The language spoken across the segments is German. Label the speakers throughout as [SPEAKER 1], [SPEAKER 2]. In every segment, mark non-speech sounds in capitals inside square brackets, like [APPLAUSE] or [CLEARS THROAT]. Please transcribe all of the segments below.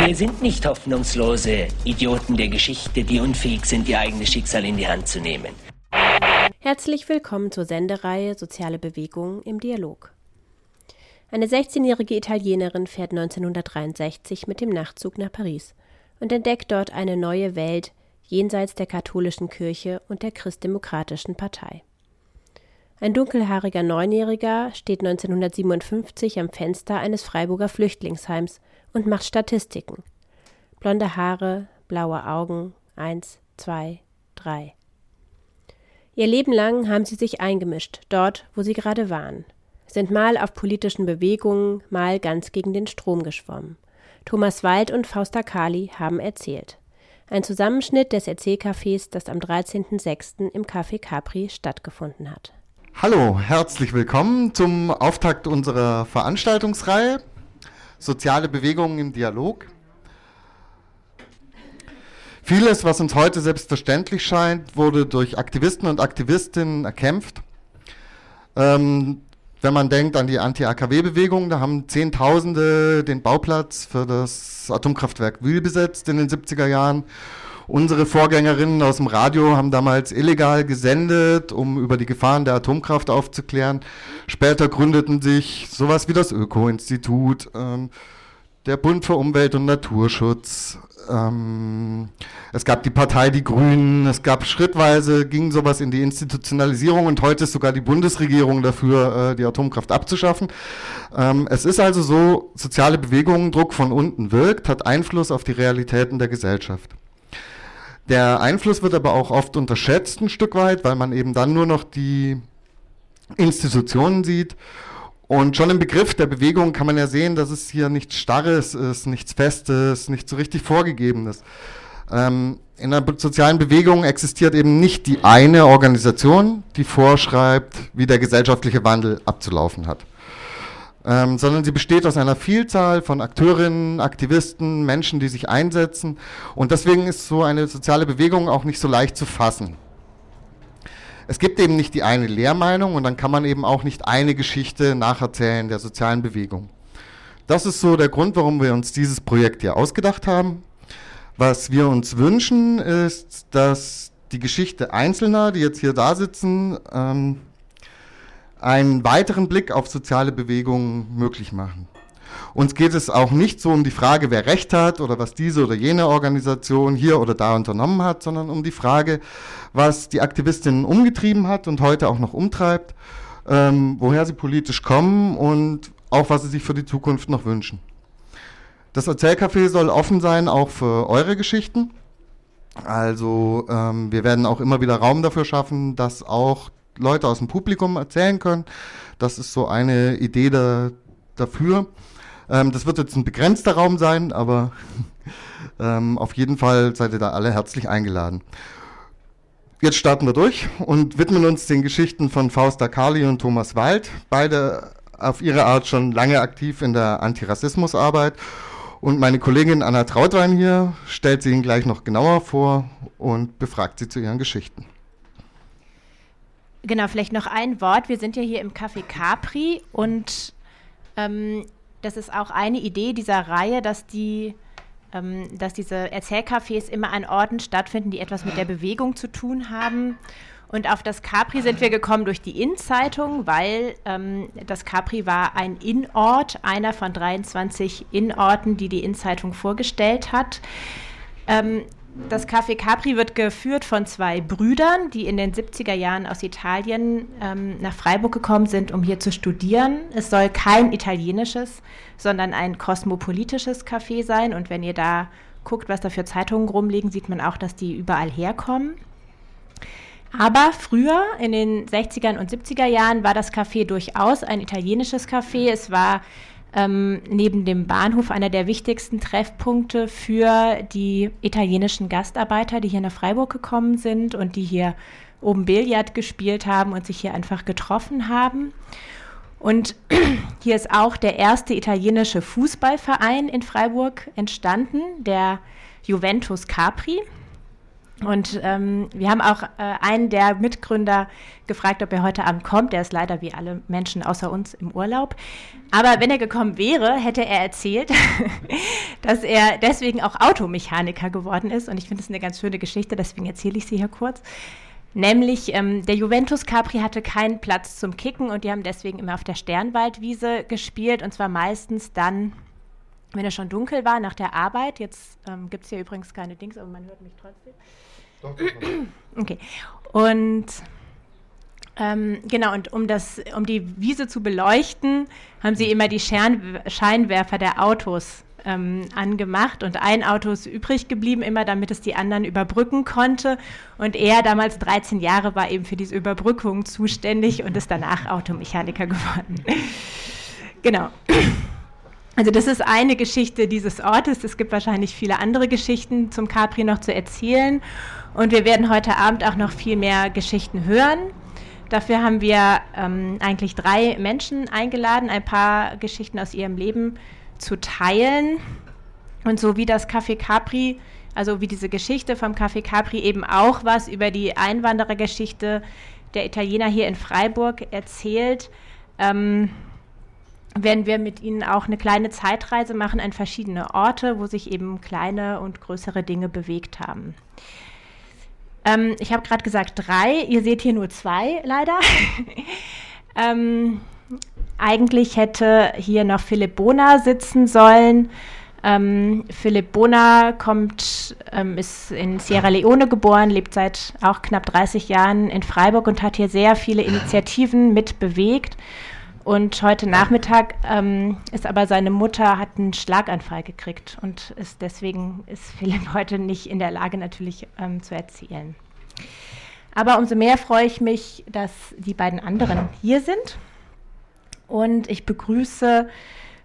[SPEAKER 1] Wir sind nicht hoffnungslose Idioten der Geschichte, die unfähig sind, ihr eigenes Schicksal in die Hand zu nehmen.
[SPEAKER 2] Herzlich willkommen zur Sendereihe Soziale Bewegung im Dialog. Eine 16-jährige Italienerin fährt 1963 mit dem Nachtzug nach Paris und entdeckt dort eine neue Welt jenseits der katholischen Kirche und der christdemokratischen Partei. Ein dunkelhaariger Neunjähriger steht 1957 am Fenster eines Freiburger Flüchtlingsheims und macht Statistiken. Blonde Haare, blaue Augen, eins, zwei, drei. Ihr Leben lang haben sie sich eingemischt, dort, wo sie gerade waren, sind mal auf politischen Bewegungen, mal ganz gegen den Strom geschwommen. Thomas Wald und Fausta Kali haben erzählt. Ein Zusammenschnitt des Erzählcafés, das am 13.06. im Café Capri stattgefunden hat.
[SPEAKER 3] Hallo, herzlich willkommen zum Auftakt unserer Veranstaltungsreihe Soziale Bewegungen im Dialog. Vieles, was uns heute selbstverständlich scheint, wurde durch Aktivisten und Aktivistinnen erkämpft. Ähm, wenn man denkt an die Anti-AKW-Bewegung, da haben Zehntausende den Bauplatz für das Atomkraftwerk Wühl besetzt in den 70er Jahren. Unsere Vorgängerinnen aus dem Radio haben damals illegal gesendet, um über die Gefahren der Atomkraft aufzuklären. Später gründeten sich sowas wie das Öko-Institut, ähm, der Bund für Umwelt und Naturschutz. Ähm, es gab die Partei Die Grünen, es gab schrittweise, ging sowas in die Institutionalisierung und heute ist sogar die Bundesregierung dafür, äh, die Atomkraft abzuschaffen. Ähm, es ist also so, soziale Bewegungen, Druck von unten wirkt, hat Einfluss auf die Realitäten der Gesellschaft. Der Einfluss wird aber auch oft unterschätzt ein Stück weit, weil man eben dann nur noch die Institutionen sieht. Und schon im Begriff der Bewegung kann man ja sehen, dass es hier nichts Starres ist, nichts Festes, nichts so richtig Vorgegebenes. Ähm, in einer sozialen Bewegung existiert eben nicht die eine Organisation, die vorschreibt, wie der gesellschaftliche Wandel abzulaufen hat ähm, sondern sie besteht aus einer Vielzahl von Akteurinnen, Aktivisten, Menschen, die sich einsetzen. Und deswegen ist so eine soziale Bewegung auch nicht so leicht zu fassen. Es gibt eben nicht die eine Lehrmeinung und dann kann man eben auch nicht eine Geschichte nacherzählen der sozialen Bewegung. Das ist so der Grund, warum wir uns dieses Projekt hier ausgedacht haben. Was wir uns wünschen, ist, dass die Geschichte Einzelner, die jetzt hier da sitzen, ähm, einen weiteren Blick auf soziale Bewegungen möglich machen. Uns geht es auch nicht so um die Frage, wer Recht hat oder was diese oder jene Organisation hier oder da unternommen hat, sondern um die Frage, was die Aktivistinnen umgetrieben hat und heute auch noch umtreibt, ähm, woher sie politisch kommen und auch was sie sich für die Zukunft noch wünschen. Das Erzählcafé soll offen sein, auch für eure Geschichten. Also ähm, wir werden auch immer wieder Raum dafür schaffen, dass auch Leute aus dem Publikum erzählen können. Das ist so eine Idee da, dafür. Ähm, das wird jetzt ein begrenzter Raum sein, aber [LAUGHS] ähm, auf jeden Fall seid ihr da alle herzlich eingeladen. Jetzt starten wir durch und widmen uns den Geschichten von Fausta Kali und Thomas Wald, beide auf ihre Art schon lange aktiv in der Antirassismusarbeit. Und meine Kollegin Anna Trautwein hier stellt sie Ihnen gleich noch genauer vor und befragt sie zu ihren Geschichten.
[SPEAKER 2] Genau, vielleicht noch ein Wort. Wir sind ja hier im Café Capri und ähm, das ist auch eine Idee dieser Reihe, dass die ähm, dass diese Erzählcafés immer an Orten stattfinden, die etwas mit der Bewegung zu tun haben. Und auf das Capri sind wir gekommen durch die Inn-Zeitung, weil ähm, das Capri war ein Innort, einer von 23 Innorten, die die Inn-Zeitung vorgestellt hat. Ähm, das Café Capri wird geführt von zwei Brüdern, die in den 70er Jahren aus Italien ähm, nach Freiburg gekommen sind, um hier zu studieren. Es soll kein italienisches, sondern ein kosmopolitisches Café sein. Und wenn ihr da guckt, was da für Zeitungen rumliegen, sieht man auch, dass die überall herkommen. Aber früher, in den 60er und 70er Jahren, war das Café durchaus ein italienisches Café. Es war ähm, neben dem Bahnhof einer der wichtigsten Treffpunkte für die italienischen Gastarbeiter, die hier nach Freiburg gekommen sind und die hier oben Billard gespielt haben und sich hier einfach getroffen haben. Und [CLEARS THROAT] hier ist auch der erste italienische Fußballverein in Freiburg entstanden, der Juventus Capri. Und ähm, wir haben auch äh, einen der Mitgründer gefragt, ob er heute Abend kommt. Der ist leider wie alle Menschen außer uns im Urlaub. Aber wenn er gekommen wäre, hätte er erzählt, [LAUGHS] dass er deswegen auch Automechaniker geworden ist. Und ich finde es eine ganz schöne Geschichte, deswegen erzähle ich sie hier kurz. Nämlich ähm, der Juventus Capri hatte keinen Platz zum Kicken und die haben deswegen immer auf der Sternwaldwiese gespielt und zwar meistens dann, wenn es schon dunkel war, nach der Arbeit. Jetzt ähm, gibt es hier übrigens keine Dings, aber man hört mich trotzdem. [CLEARS THROAT] Okay. Und ähm, genau, und um, das, um die Wiese zu beleuchten, haben sie immer die Schern Scheinwerfer der Autos ähm, angemacht und ein Auto ist übrig geblieben, immer damit es die anderen überbrücken konnte. Und er, damals 13 Jahre, war eben für diese Überbrückung zuständig und ist danach Automechaniker geworden. [LAUGHS] genau. Also das ist eine Geschichte dieses Ortes. Es gibt wahrscheinlich viele andere Geschichten zum Capri noch zu erzählen. Und wir werden heute Abend auch noch viel mehr Geschichten hören. Dafür haben wir ähm, eigentlich drei Menschen eingeladen, ein paar Geschichten aus ihrem Leben zu teilen. Und so wie das Café Capri, also wie diese Geschichte vom Café Capri eben auch was über die Einwanderergeschichte der Italiener hier in Freiburg erzählt, ähm, werden wir mit Ihnen auch eine kleine Zeitreise machen an verschiedene Orte, wo sich eben kleine und größere Dinge bewegt haben. Ähm, ich habe gerade gesagt drei, ihr seht hier nur zwei leider. [LAUGHS] ähm, eigentlich hätte hier noch Philipp Bona sitzen sollen. Ähm, Philipp Bona kommt, ähm, ist in Sierra Leone geboren, lebt seit auch knapp 30 Jahren in Freiburg und hat hier sehr viele Initiativen mitbewegt. Und heute Nachmittag ähm, ist aber seine Mutter hat einen Schlaganfall gekriegt und ist deswegen ist Philipp [LAUGHS] heute nicht in der Lage natürlich ähm, zu erzählen. Aber umso mehr freue ich mich, dass die beiden anderen hier sind. Und ich begrüße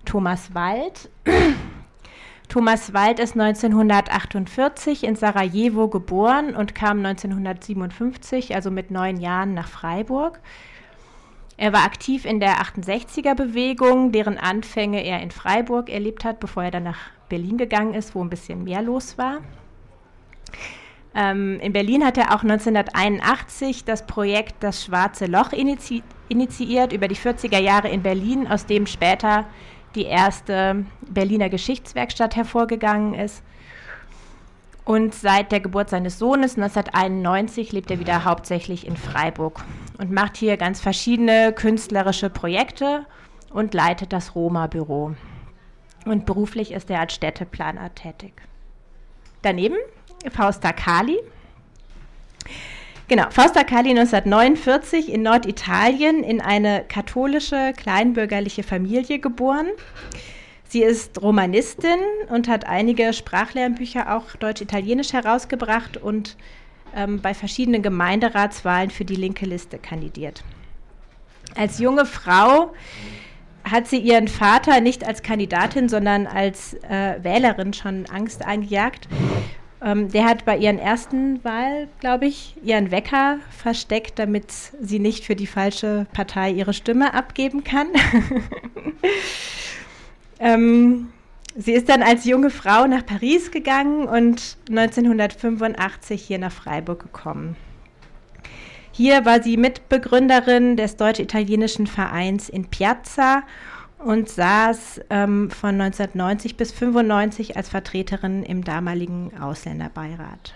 [SPEAKER 2] Thomas Wald. [CLEARS THROAT] Thomas Wald ist 1948 in Sarajevo geboren und kam 1957, also mit neun Jahren, nach Freiburg. Er war aktiv in der 68er-Bewegung, deren Anfänge er in Freiburg erlebt hat, bevor er dann nach Berlin gegangen ist, wo ein bisschen mehr los war. Ähm, in Berlin hat er auch 1981 das Projekt Das Schwarze Loch initi initiiert über die 40er Jahre in Berlin, aus dem später die erste Berliner Geschichtswerkstatt hervorgegangen ist. Und seit der Geburt seines Sohnes 1991 lebt er wieder hauptsächlich in Freiburg und macht hier ganz verschiedene künstlerische Projekte und leitet das Roma-Büro. Und beruflich ist er als Städteplaner tätig. Daneben Fausta Kali. Genau, Fausta Kali 1949 in Norditalien in eine katholische kleinbürgerliche Familie geboren. Sie ist Romanistin und hat einige Sprachlernbücher, auch Deutsch-Italienisch, herausgebracht und ähm, bei verschiedenen Gemeinderatswahlen für die linke Liste kandidiert. Als junge Frau hat sie ihren Vater nicht als Kandidatin, sondern als äh, Wählerin schon Angst eingejagt. Ähm, der hat bei ihren ersten Wahl, glaube ich, ihren Wecker versteckt, damit sie nicht für die falsche Partei ihre Stimme abgeben kann. [LAUGHS] Ähm, sie ist dann als junge Frau nach Paris gegangen und 1985 hier nach Freiburg gekommen. Hier war sie Mitbegründerin des deutsch-italienischen Vereins in Piazza und saß ähm, von 1990 bis 1995 als Vertreterin im damaligen Ausländerbeirat.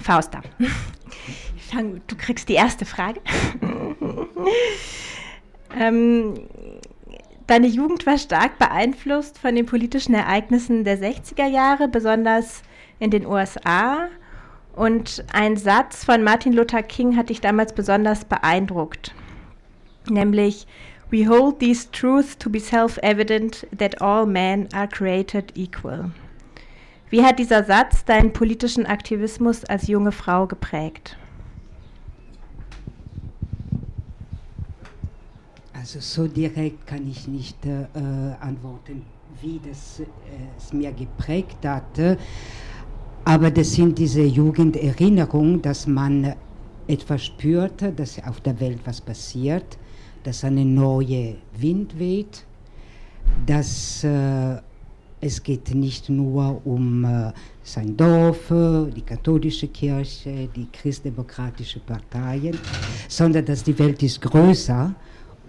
[SPEAKER 2] Fausta, [LAUGHS] du kriegst die erste Frage. [LAUGHS] ähm, Deine Jugend war stark beeinflusst von den politischen Ereignissen der 60er Jahre, besonders in den USA. Und ein Satz von Martin Luther King hat dich damals besonders beeindruckt, nämlich We hold these truths to be self-evident that all men are created equal. Wie hat dieser Satz deinen politischen Aktivismus als junge Frau geprägt?
[SPEAKER 4] Also so direkt kann ich nicht äh, antworten, wie das äh, es mir geprägt hatte. Aber das sind diese Jugenderinnerungen, dass man etwas spürte, dass auf der Welt was passiert, dass eine neue Wind weht, dass äh, es geht nicht nur um äh, sein Dorf, die katholische Kirche, die christdemokratische Parteien, sondern dass die Welt ist größer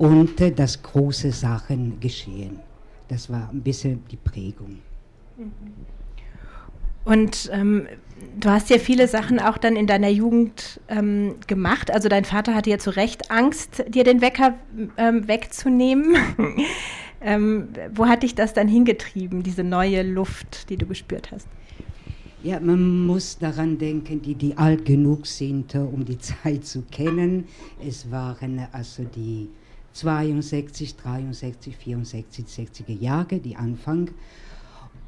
[SPEAKER 4] und äh, dass große Sachen geschehen. Das war ein bisschen die Prägung.
[SPEAKER 2] Und ähm, du hast ja viele Sachen auch dann in deiner Jugend ähm, gemacht. Also dein Vater hatte ja zu Recht Angst, dir den Wecker ähm, wegzunehmen. [LAUGHS] Ähm, wo hat dich das dann hingetrieben, diese neue Luft, die du gespürt hast?
[SPEAKER 4] Ja, man muss daran denken, die, die alt genug sind, um die [LAUGHS] Zeit zu kennen. Es waren also die 62, 63, 64, 60er Jahre, die Anfang.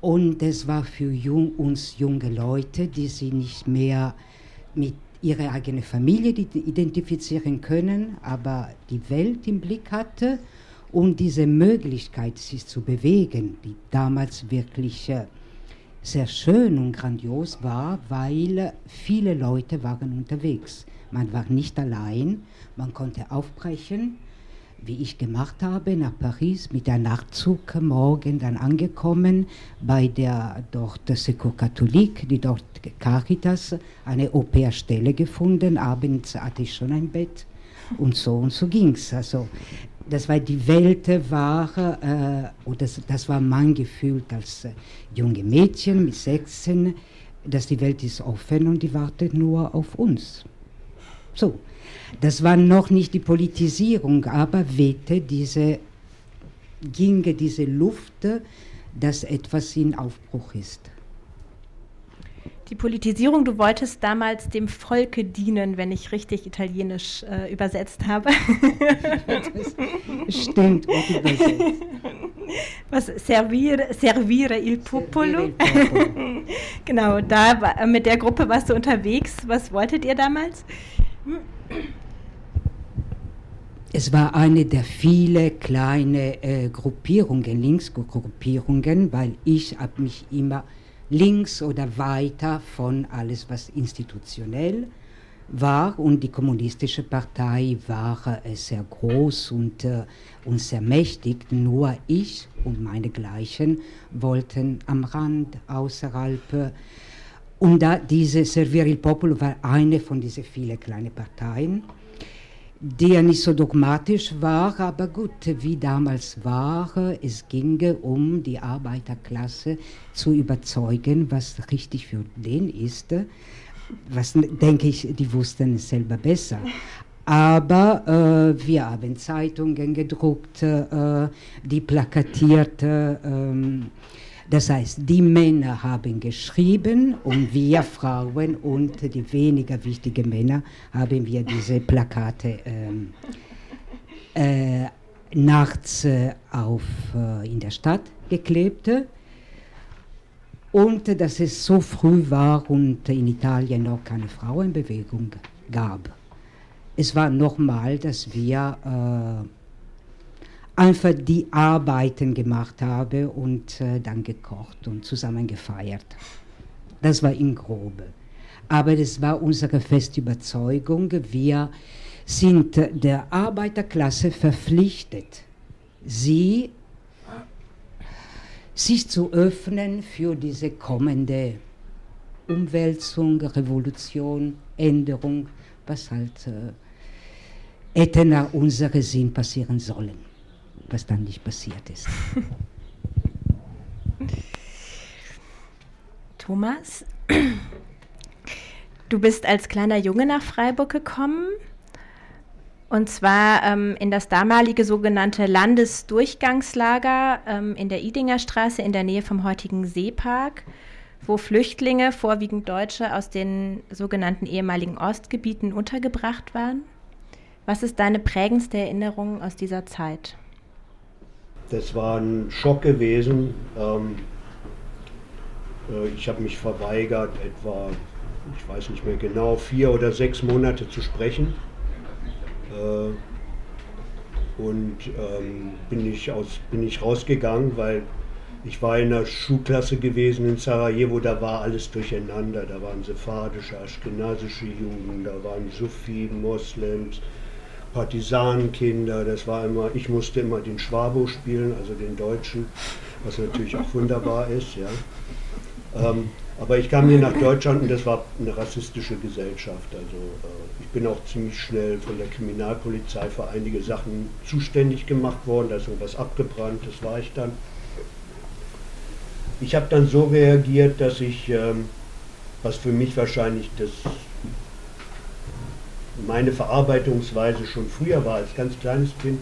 [SPEAKER 4] Und es war für jung, uns junge Leute, die sie nicht mehr mit ihrer eigenen Familie identifizieren können, aber die Welt im Blick hatte und diese Möglichkeit, sich zu bewegen, die damals wirklich äh, sehr schön und grandios war, weil viele Leute waren unterwegs. Man war nicht allein, man konnte aufbrechen, wie ich gemacht habe, nach Paris mit der Nachtzug morgen dann angekommen bei der dort Secours Catholique, die dort Caritas, eine Au-pair-Stelle gefunden. Abends hatte ich schon ein Bett und so und so ging es. Also das war die Welt war, äh, und das, das war mein Gefühl als äh, junge Mädchen mit 16, dass die Welt ist offen und die wartet nur auf uns. So, das war noch nicht die Politisierung, aber wehte diese, ginge diese Luft, dass etwas in Aufbruch ist.
[SPEAKER 2] Die Politisierung, du wolltest damals dem Volke dienen, wenn ich richtig italienisch äh, übersetzt habe.
[SPEAKER 4] das stimmt, gut übersetzt. [LAUGHS]
[SPEAKER 2] Was servire, servire il popolo. [LAUGHS] genau, da äh, mit der Gruppe warst du unterwegs. Was wolltet ihr damals?
[SPEAKER 4] Es war eine der vielen kleinen äh, Gruppierungen, Linksgruppierungen, weil ich habe mich immer links oder weiter von alles, was institutionell war. Und die kommunistische Partei war äh, sehr groß und, äh, und sehr mächtig. Nur ich und meine Gleichen wollten am Rand, außerhalb. Und da diese Servire il Popolo war eine von diesen vielen kleinen Parteien der nicht so dogmatisch war, aber gut, wie damals war, es ginge um die Arbeiterklasse zu überzeugen, was richtig für den ist. Was denke ich, die wussten es selber besser. Aber äh, wir haben Zeitungen gedruckt, äh, die plakatierte. Äh, das heißt, die Männer haben geschrieben und wir Frauen und die weniger wichtigen Männer haben wir diese Plakate ähm, äh, nachts äh, auf, äh, in der Stadt geklebt. Und dass es so früh war und in Italien noch keine Frauenbewegung gab. Es war nochmal, dass wir äh, einfach die Arbeiten gemacht habe und äh, dann gekocht und zusammen gefeiert. Das war in Grobe. Aber das war unsere feste Überzeugung, wir sind der Arbeiterklasse verpflichtet, sie sich zu öffnen für diese kommende Umwälzung, Revolution, Änderung, was halt äh, hätte nach unserem Sinn passieren sollen was dann nicht passiert ist. [LAUGHS]
[SPEAKER 2] Thomas, du bist als kleiner Junge nach Freiburg gekommen. Und zwar ähm, in das damalige sogenannte Landesdurchgangslager ähm, in der Idinger Straße in der Nähe vom heutigen Seepark, wo Flüchtlinge, vorwiegend Deutsche aus den sogenannten ehemaligen Ostgebieten untergebracht waren. Was ist deine prägendste Erinnerung aus dieser Zeit?
[SPEAKER 5] Das war ein Schock gewesen. Ähm, äh, ich habe mich verweigert, etwa, ich weiß nicht mehr genau, vier oder sechs Monate zu sprechen. Äh, und ähm, bin, ich aus, bin ich rausgegangen, weil ich war in einer Schulklasse gewesen in Sarajevo, da war alles durcheinander. Da waren sephardische, aschkenasische Juden, da waren Sufi, Moslems, Partisanenkinder. Das war immer, ich musste immer den Schwabo spielen, also den Deutschen, was natürlich auch wunderbar ist. Ja. Ähm, aber ich kam hier nach Deutschland und das war eine rassistische Gesellschaft. Also äh, ich bin auch ziemlich schnell von der Kriminalpolizei für einige Sachen zuständig gemacht worden. Da ist irgendwas abgebrannt, das war ich dann. Ich habe dann so reagiert, dass ich, ähm, was für mich wahrscheinlich das, meine Verarbeitungsweise schon früher war, als ganz kleines Kind,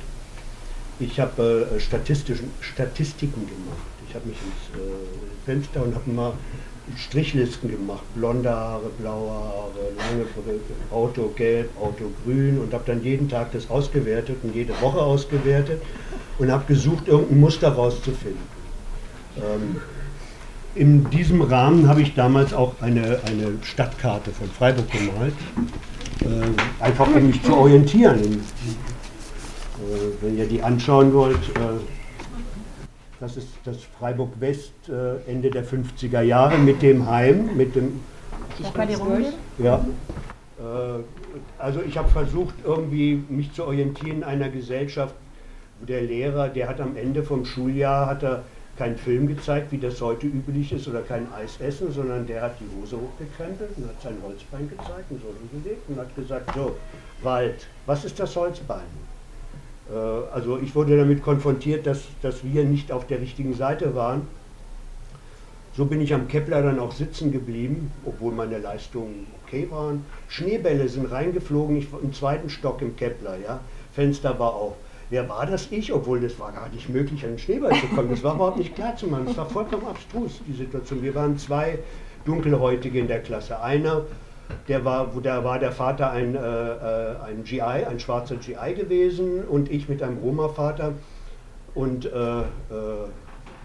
[SPEAKER 5] ich habe äh, Statistiken gemacht. Ich habe mich ins äh, Fenster und habe mal Strichlisten gemacht. Blonde Haare, blaue Haare, lange Brille, Auto gelb, Auto grün und habe dann jeden Tag das ausgewertet und jede Woche ausgewertet und habe gesucht, irgendein Muster rauszufinden. Ähm, in diesem Rahmen habe ich damals auch eine, eine Stadtkarte von Freiburg gemalt, äh, einfach um mich zu orientieren. Äh, wenn ihr die anschauen wollt, äh, das ist das Freiburg West äh, Ende der 50er Jahre mit dem Heim, mit dem.
[SPEAKER 6] Ich kann die rumgehen?
[SPEAKER 5] Ja. Äh, also ich habe versucht, irgendwie mich zu orientieren in einer Gesellschaft, wo der Lehrer, der hat am Ende vom Schuljahr, hat er keinen Film gezeigt, wie das heute üblich ist, oder kein Eis essen, sondern der hat die Hose hochgekrempelt und hat sein Holzbein gezeigt und so hingelegt und hat gesagt, so, Wald, was ist das Holzbein? Äh, also ich wurde damit konfrontiert, dass, dass wir nicht auf der richtigen Seite waren. So bin ich am Kepler dann auch sitzen geblieben, obwohl meine Leistungen okay waren. Schneebälle sind reingeflogen, ich im zweiten Stock im Kepler, ja. Fenster war auf wer war das ich, obwohl das war gar nicht möglich, an den Schneeball zu kommen. Das war überhaupt nicht klar zu machen. Es war vollkommen abstrus, die Situation. Wir waren zwei Dunkelhäutige in der Klasse. Einer, der war, da war der Vater ein, äh, äh ein GI, ein schwarzer GI gewesen und ich mit einem Roma-Vater. Und äh, äh,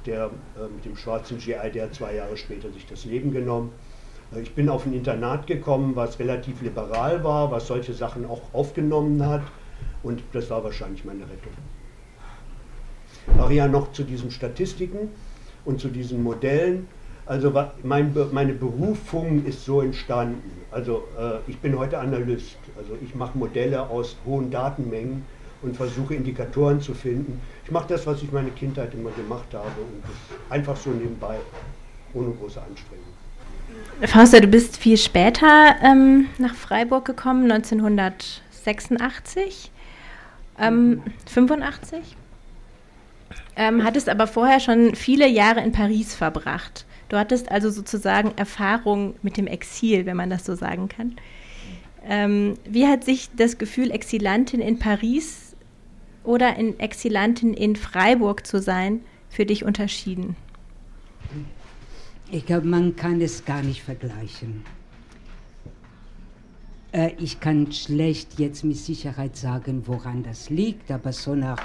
[SPEAKER 5] der äh, mit dem schwarzen GI, der zwei Jahre später sich das Leben genommen. Äh, ich bin auf ein Internat gekommen, was relativ liberal war, was solche Sachen auch aufgenommen hat. Und das war wahrscheinlich meine Rettung. Ja noch zu diesen Statistiken und zu diesen Modellen. Also mein, meine Berufung ist so entstanden. Also äh, ich bin heute Analyst. Also ich mache Modelle aus hohen Datenmengen und versuche Indikatoren zu finden. Ich mache das, was ich meine Kindheit immer gemacht habe und einfach so nebenbei, ohne große Anstrengung.
[SPEAKER 2] Fausta, du bist viel später ähm, nach Freiburg gekommen, 1986 ähm, 85. Ähm, hattest aber vorher schon viele Jahre in Paris verbracht. Du hattest also sozusagen Erfahrung mit dem Exil, wenn man das so sagen kann. Ähm, wie hat sich das Gefühl, Exilantin in Paris oder in Exilantin in Freiburg zu sein, für dich unterschieden?
[SPEAKER 4] Ich glaube, man kann es gar nicht vergleichen. Äh, ich kann schlecht jetzt mit Sicherheit sagen, woran das liegt, aber so nach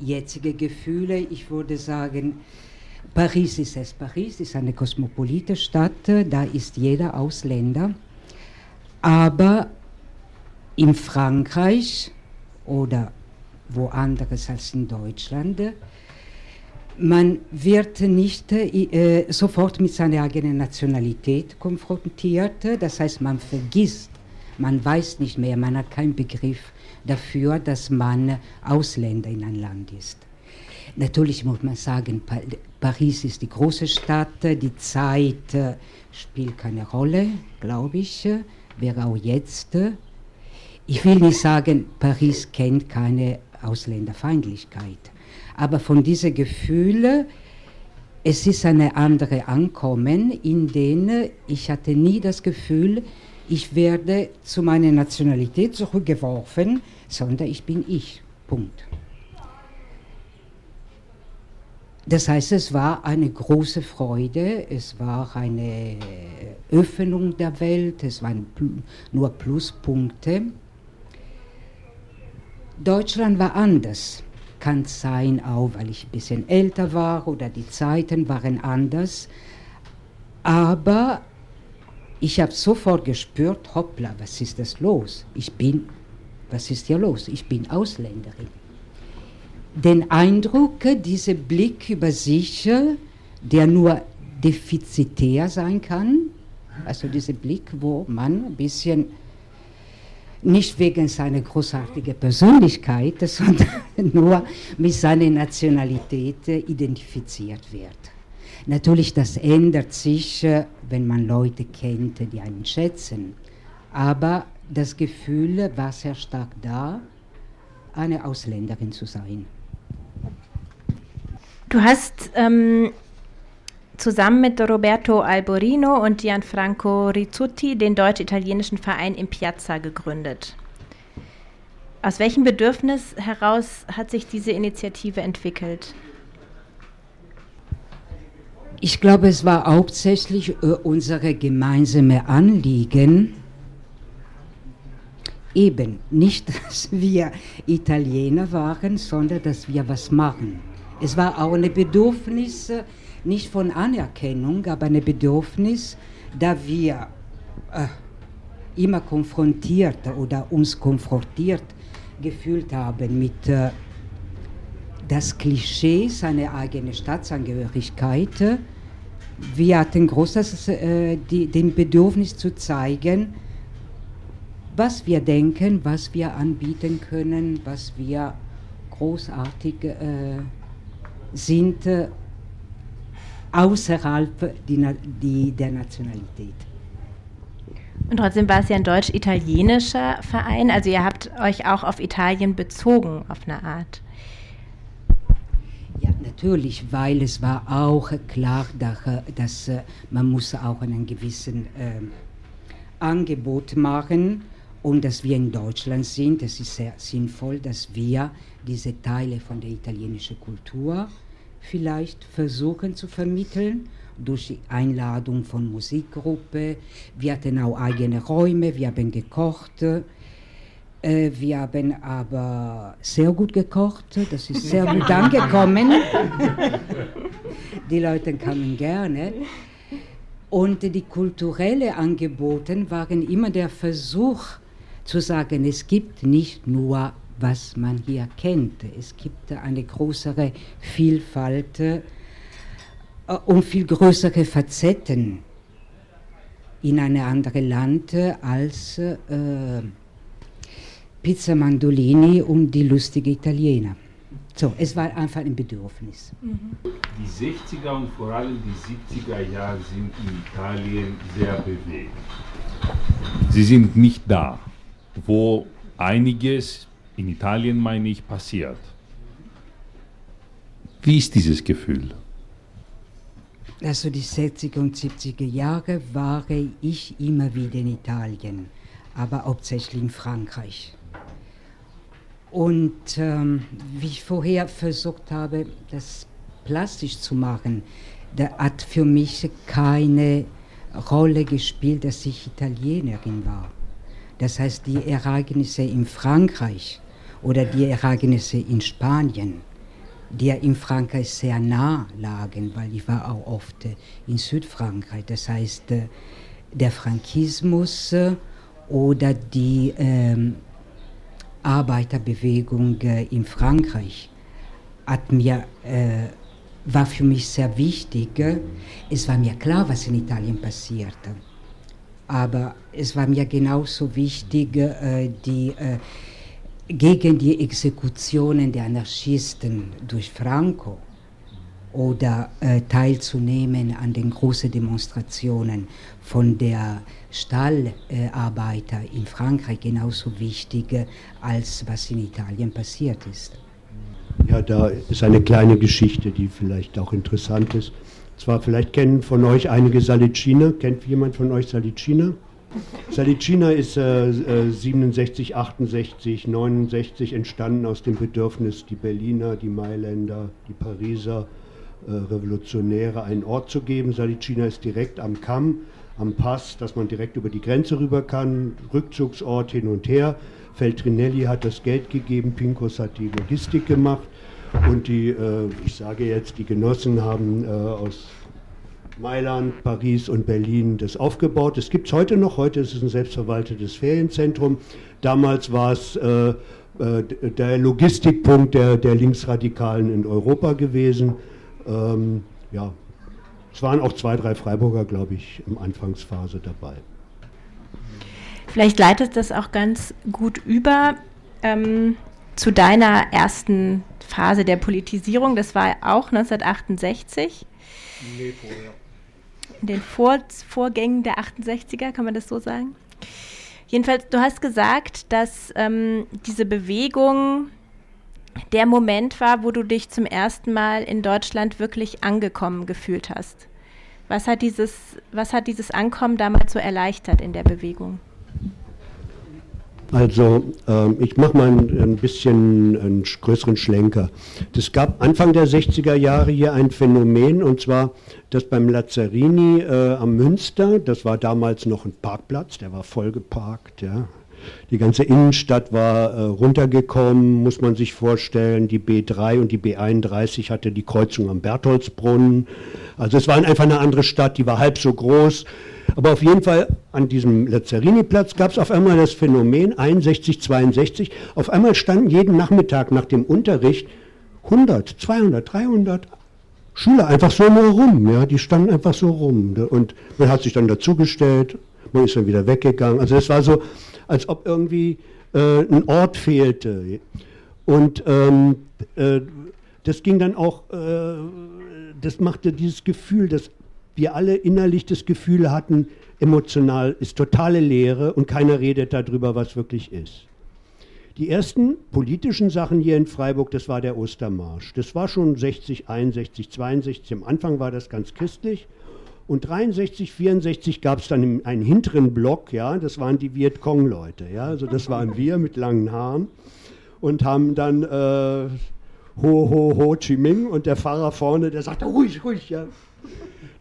[SPEAKER 4] jetzigen Gefühlen, ich würde sagen, Paris ist es. Paris ist eine kosmopolite Stadt, da ist jeder Ausländer. Aber in Frankreich oder woanders als in Deutschland, man wird nicht äh, sofort mit seiner eigenen Nationalität konfrontiert. Das heißt, man vergisst man weiß nicht mehr, man hat keinen Begriff dafür, dass man Ausländer in ein Land ist. Natürlich muss man sagen, Paris ist die große Stadt, die Zeit äh, spielt keine Rolle, glaube ich, wäre auch jetzt. Ich will nicht sagen, Paris kennt keine Ausländerfeindlichkeit, aber von diesen Gefühlen, es ist eine andere Ankommen, in denen ich hatte nie das Gefühl, ich werde zu meiner Nationalität zurückgeworfen, sondern ich bin ich. Punkt. Das heißt, es war eine große Freude, es war eine Öffnung der Welt, es waren nur Pluspunkte. Deutschland war anders. Kann sein, auch weil ich ein bisschen älter war oder die Zeiten waren anders. Aber ich habe sofort gespürt, hoppla, was ist das los? Ich bin, was ist hier los? Ich bin Ausländerin. den Eindruck, dieser Blick über sich, der nur defizitär sein kann, also dieser Blick, wo man ein bisschen nicht wegen seiner großartigen Persönlichkeit, [LAUGHS] sondern nur mit seiner Nationalität identifiziert wird. Natürlich, das ändert sich, wenn man Leute kennt, die einen schätzen. Aber das Gefühl war sehr stark da, eine Ausländerin zu sein.
[SPEAKER 2] Du hast ähm, zusammen mit Roberto Alborino und Gianfranco Rizzuti den deutsch-italienischen Verein in Piazza gegründet. Aus welchem Bedürfnis heraus hat sich diese Initiative entwickelt?
[SPEAKER 4] Ich glaube, es war hauptsächlich äh, unsere gemeinsame Anliegen, eben nicht, [LAUGHS] dass wir Italiener waren, sondern dass wir was machen. Es war auch ein Bedürfnis, nicht von Anerkennung, aber ein Bedürfnis, da wir äh, immer konfrontiert oder uns konfrontiert gefühlt haben mit äh, das Klischee seiner eigenen Staatsangehörigkeit. Wir hatten großes äh, die, den Bedürfnis zu zeigen, was wir denken, was wir anbieten können, was wir großartig äh, sind äh, außerhalb die, die, der Nationalität.
[SPEAKER 2] Und trotzdem war es ja ein deutsch-italienischer Verein, also ihr habt euch auch auf Italien bezogen auf eine Art.
[SPEAKER 4] Ja, natürlich, weil es war auch klar, dass, dass man muss auch einen gewissen äh, Angebot machen und dass wir in Deutschland sind. Es ist sehr sinnvoll, dass wir diese Teile von der italienischen Kultur vielleicht versuchen zu vermitteln durch die Einladung von Musikgruppe. Wir hatten auch eigene Räume, wir haben gekocht. Äh, wir haben aber sehr gut gekocht, das ist sehr [LAUGHS] gut angekommen. die Leute kamen gerne. Und die kulturellen Angebote waren immer der Versuch zu sagen, es gibt nicht nur was man hier kennt. Es gibt eine größere Vielfalt äh, und viel größere Facetten in einem anderen Land als äh, Pizza Mandolini und die lustige Italiener. So, es war einfach ein Bedürfnis.
[SPEAKER 7] Die 60er und vor allem die 70er Jahre sind in Italien sehr bewegt. Sie sind nicht da, wo einiges in Italien meine ich, passiert. Wie ist dieses Gefühl?
[SPEAKER 4] Also die 60er und 70er Jahre war ich immer wieder in Italien, aber hauptsächlich in Frankreich. Und ähm, wie ich vorher versucht habe, das plastisch zu machen, da hat für mich keine Rolle gespielt, dass ich Italienerin war. Das heißt, die Ereignisse in Frankreich oder die Ereignisse in Spanien, die in Frankreich sehr nah lagen, weil ich war auch oft in Südfrankreich. Das heißt, äh, der Frankismus äh, oder die ähm, Arbeiterbewegung äh, in Frankreich hat mir, äh, war für mich sehr wichtig. Es war mir klar, was in Italien passierte. Aber es war mir genauso wichtig, äh, die äh, gegen die Exekutionen der Anarchisten durch Franco oder äh, teilzunehmen an den großen Demonstrationen von der Stallarbeiter in Frankreich genauso wichtig äh, als was in Italien passiert ist.
[SPEAKER 5] Ja, da ist eine kleine Geschichte, die vielleicht auch interessant ist. Zwar vielleicht kennen von euch einige Salicina. Kennt jemand von euch Salicina? Salicina ist äh, 67, 68, 69 entstanden aus dem Bedürfnis, die Berliner, die Mailänder, die Pariser äh, Revolutionäre einen Ort zu geben. Salicina ist direkt am Kamm, am Pass, dass man direkt über die Grenze rüber kann, Rückzugsort hin und her. Feltrinelli hat das Geld gegeben, Pincus hat die Logistik gemacht und die, äh, ich sage jetzt, die Genossen haben äh, aus Mailand, Paris und Berlin das aufgebaut. Das gibt es heute noch. Heute ist es ein selbstverwaltetes Ferienzentrum. Damals war es äh, äh, der Logistikpunkt der, der Linksradikalen in Europa gewesen. Ähm, ja, es waren auch zwei, drei Freiburger, glaube ich, im Anfangsphase dabei.
[SPEAKER 2] Vielleicht leitet das auch ganz gut über ähm, zu deiner ersten Phase der Politisierung. Das war auch 1968. Nee, vorher. In den Vor Vorgängen der 68er, kann man das so sagen? Jedenfalls, du hast gesagt, dass ähm, diese Bewegung der Moment war, wo du dich zum ersten Mal in Deutschland wirklich angekommen gefühlt hast. Was hat dieses, was hat dieses Ankommen damals so erleichtert in der Bewegung?
[SPEAKER 5] Also ähm, ich mache mal ein, ein, bisschen einen größeren Schlenker. Es gab Anfang der 60er Jahre hier ein Phänomen und zwar, dass beim Lazzarini äh, am Münster, das war damals noch ein Parkplatz, der war vollgeparkt, ja, die ganze Innenstadt war äh, runtergekommen, muss man sich vorstellen. Die B3 und die B31 hatte die Kreuzung am Bertholdsbrunnen. Also es war einfach eine andere Stadt, die war halb so groß. Aber auf jeden Fall an diesem Lazzarini-Platz gab es auf einmal das Phänomen 61, 62. Auf einmal standen jeden Nachmittag nach dem Unterricht 100, 200, 300 Schüler einfach so nur rum. Ja, die standen einfach so rum. Und man hat sich dann dazugestellt, man ist dann wieder weggegangen. Also es war so, als ob irgendwie äh, ein Ort fehlte. Und ähm, äh, das ging dann auch, äh, das machte dieses Gefühl, dass wir alle innerlich das Gefühl hatten, emotional ist totale Leere und keiner redet darüber, was wirklich ist. Die ersten politischen Sachen hier in Freiburg, das war der Ostermarsch. Das war schon 60, 61, 62. Am Anfang war das ganz christlich. Und 63, 64 gab es dann einen hinteren Block, ja, das waren die Vietcong-Leute, ja, also das waren wir mit langen Haaren und haben dann äh, Ho, Ho, Ho Chi Minh und der Pfarrer vorne, der sagte, ruhig, ruhig, ja.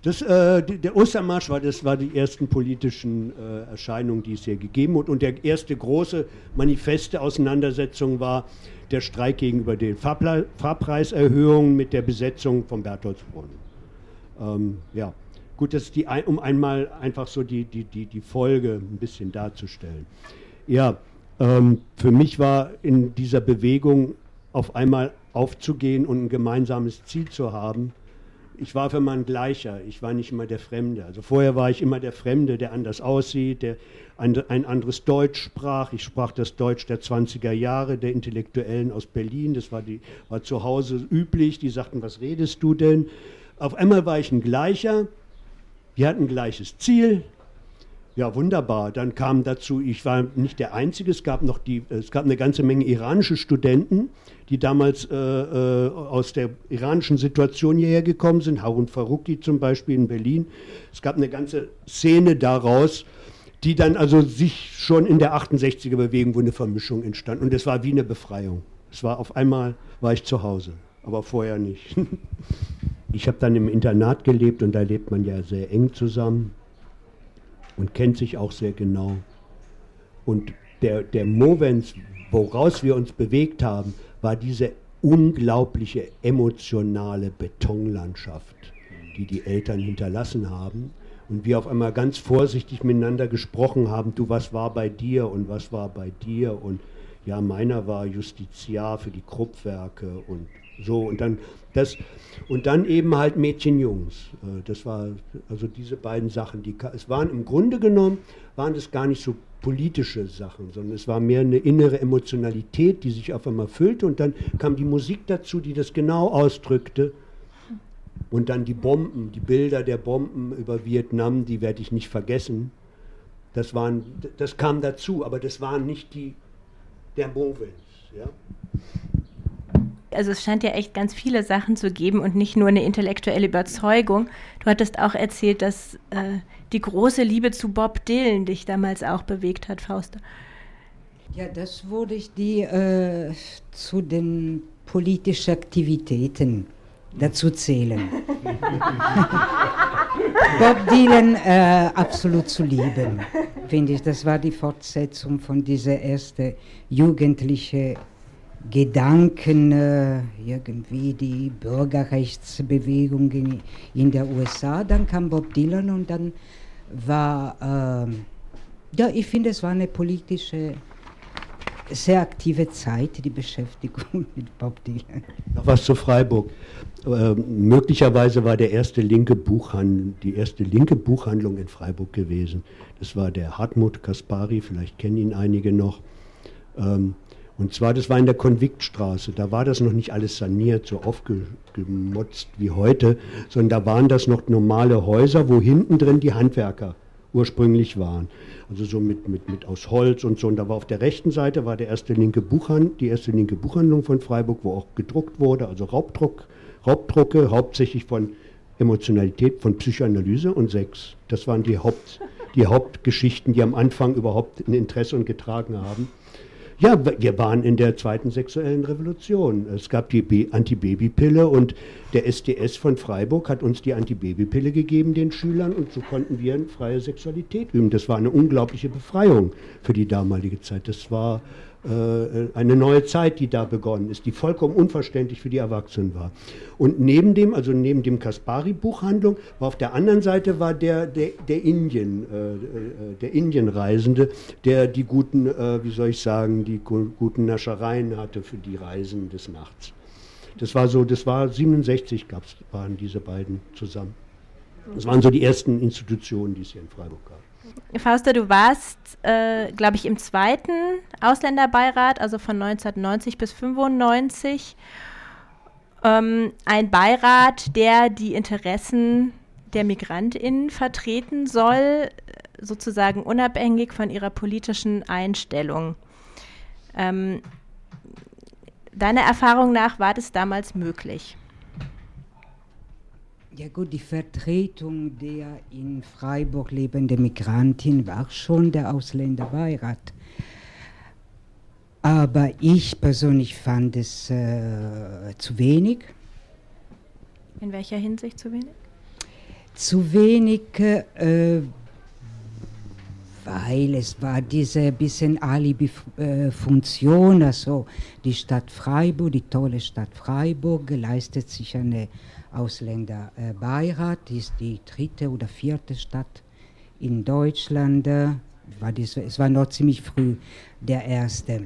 [SPEAKER 5] Das, äh, der Ostermarsch war, das war die ersten politischen äh, Erscheinungen, die es hier gegeben hat. Und der erste große manifeste Auseinandersetzung war der Streik gegenüber den Fahrpreiserhöhungen mit der Besetzung von Bertholdsbrunnen. Ähm, ja. Gut, das ist die, um einmal einfach so die, die, die, die Folge ein bisschen darzustellen. Ja, ähm, für mich war in dieser Bewegung auf einmal aufzugehen und ein gemeinsames Ziel zu haben. Ich war für mein Gleicher, ich war nicht immer der Fremde. Also vorher war ich immer der Fremde, der anders aussieht, der ein, ein anderes Deutsch sprach. Ich sprach das Deutsch der 20er Jahre, der Intellektuellen aus Berlin. Das war, die, war zu Hause üblich. Die sagten, was redest du denn? Auf einmal war ich ein Gleicher wir hatten gleiches Ziel. Ja, wunderbar. Dann kam dazu, ich war nicht der Einzige, es gab noch die, es gab eine ganze Menge iranische Studenten, die damals äh, äh, aus der iranischen Situation hierher gekommen sind, Harun Faruqi zum Beispiel in Berlin. Es gab eine ganze Szene daraus, die dann also sich schon in der 68er Bewegung, wo eine Vermischung entstand. Und es war wie eine Befreiung. Es war auf einmal, war ich zu Hause, aber vorher nicht. [LAUGHS] Ich habe dann im Internat gelebt und da lebt man ja sehr eng zusammen und kennt sich auch sehr genau. Und der, der Movens, woraus wir uns bewegt haben, war diese unglaubliche emotionale Betonlandschaft, die die Eltern hinterlassen haben. Und wir auf einmal ganz vorsichtig miteinander gesprochen haben, du, was war bei dir und was war bei dir? Und ja, meiner war Justiziar für die Kruppwerke und so. Und dann das, und dann eben halt Mädchen-Jungs. Äh, das war also diese beiden Sachen. Die, es waren im Grunde genommen, waren das gar nicht so politische Sachen, sondern es war mehr eine innere Emotionalität, die sich auf einmal füllte und dann kam die Musik dazu, die das genau ausdrückte. Und dann die Bomben, die Bilder der Bomben über Vietnam, die werde ich nicht vergessen. Das, waren, das kam dazu, aber das waren nicht die der Movens. Ja?
[SPEAKER 2] Also es scheint ja echt ganz viele Sachen zu geben und nicht nur eine intellektuelle Überzeugung. Du hattest auch erzählt, dass äh, die große Liebe zu Bob Dylan dich damals auch bewegt hat, Fauste.
[SPEAKER 4] Ja, das würde ich die äh, zu den politischen Aktivitäten dazu zählen. [LAUGHS] Bob Dylan äh, absolut zu lieben, finde ich. Das war die Fortsetzung von dieser ersten jugendlichen Gedanken, äh, irgendwie die Bürgerrechtsbewegung in, in der USA. Dann kam Bob Dylan und dann war, äh, ja, ich finde, es war eine politische sehr aktive Zeit, die Beschäftigung [LAUGHS] mit Bob Dylan.
[SPEAKER 5] Noch was zu Freiburg. Äh, möglicherweise war der erste linke Buchhandel, die erste linke Buchhandlung in Freiburg gewesen. Das war der Hartmut Kaspari, vielleicht kennen ihn einige noch. Ähm, und zwar, das war in der Konviktstraße. Da war das noch nicht alles saniert, so aufgemotzt wie heute, sondern da waren das noch normale Häuser, wo hinten drin die Handwerker ursprünglich waren. Also so mit, mit, mit aus Holz und so. Und da war auf der rechten Seite war der erste linke Buchhand, die erste linke Buchhandlung von Freiburg, wo auch gedruckt wurde, also Raubdruck, Raubdrucke, hauptsächlich von Emotionalität, von Psychoanalyse und Sex. Das waren die, Haupt, die Hauptgeschichten, die am Anfang überhaupt ein Interesse und getragen haben. Ja, wir waren in der zweiten sexuellen Revolution. Es gab die Antibabypille und der SDS von Freiburg hat uns die Antibabypille gegeben, den Schülern, und so konnten wir freie Sexualität üben. Das war eine unglaubliche Befreiung für die damalige Zeit. Das war eine neue Zeit, die da begonnen ist, die vollkommen unverständlich für die Erwachsenen war. Und neben dem, also neben dem Kaspari-Buchhandlung, war auf der anderen Seite war der, der, der Indien, äh, äh der Indienreisende, der die guten, äh, wie soll ich sagen, die guten Naschereien hatte für die Reisen des Nachts. Das war so, das war 67 gab's, waren diese beiden zusammen. Das waren so die ersten Institutionen, die es hier in Freiburg gab.
[SPEAKER 2] Fausta, du warst, äh, glaube ich, im zweiten Ausländerbeirat, also von 1990 bis 1995. Ähm, ein Beirat, der die Interessen der MigrantInnen vertreten soll, sozusagen unabhängig von ihrer politischen Einstellung. Ähm, deiner Erfahrung nach war das damals möglich?
[SPEAKER 4] Ja gut, die Vertretung der in Freiburg lebenden Migrantin war schon der Ausländerbeirat. Aber ich persönlich fand es äh, zu wenig.
[SPEAKER 2] In welcher Hinsicht zu wenig?
[SPEAKER 4] Zu wenig, äh, weil es war diese bisschen Alibi-Funktion, also die Stadt Freiburg, die tolle Stadt Freiburg, leistet sich eine Ausländerbeirat, ist die dritte oder vierte Stadt in Deutschland. War das, es war noch ziemlich früh der erste.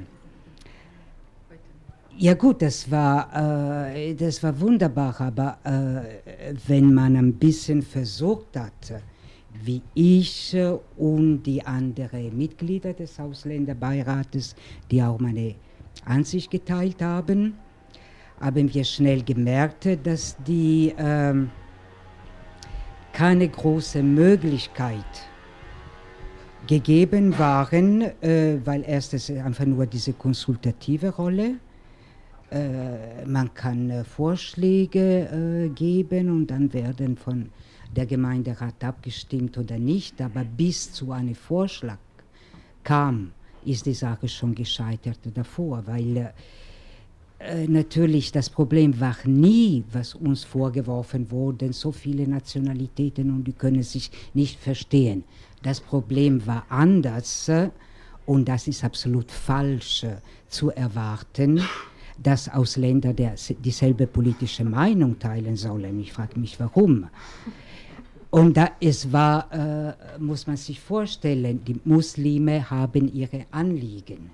[SPEAKER 4] Ja gut, das war, äh, das war wunderbar, aber äh, wenn man ein bisschen versucht hat, wie ich und die anderen Mitglieder des Ausländerbeirates, die auch meine Ansicht geteilt haben, haben wir schnell gemerkt, dass die ähm, keine große Möglichkeit gegeben waren, äh, weil erstens einfach nur diese konsultative Rolle. Äh, man kann äh, Vorschläge äh, geben und dann werden von der Gemeinderat abgestimmt oder nicht, aber bis zu einem Vorschlag kam, ist die Sache schon gescheitert davor, weil äh, äh, natürlich, das Problem war nie, was uns vorgeworfen wurde, so viele Nationalitäten und die können sich nicht verstehen. Das Problem war anders äh, und das ist absolut falsch äh, zu erwarten, dass Ausländer der, dieselbe politische Meinung teilen sollen. Ich frage mich, warum. Und da es war, äh, muss man sich vorstellen, die Muslime haben ihre Anliegen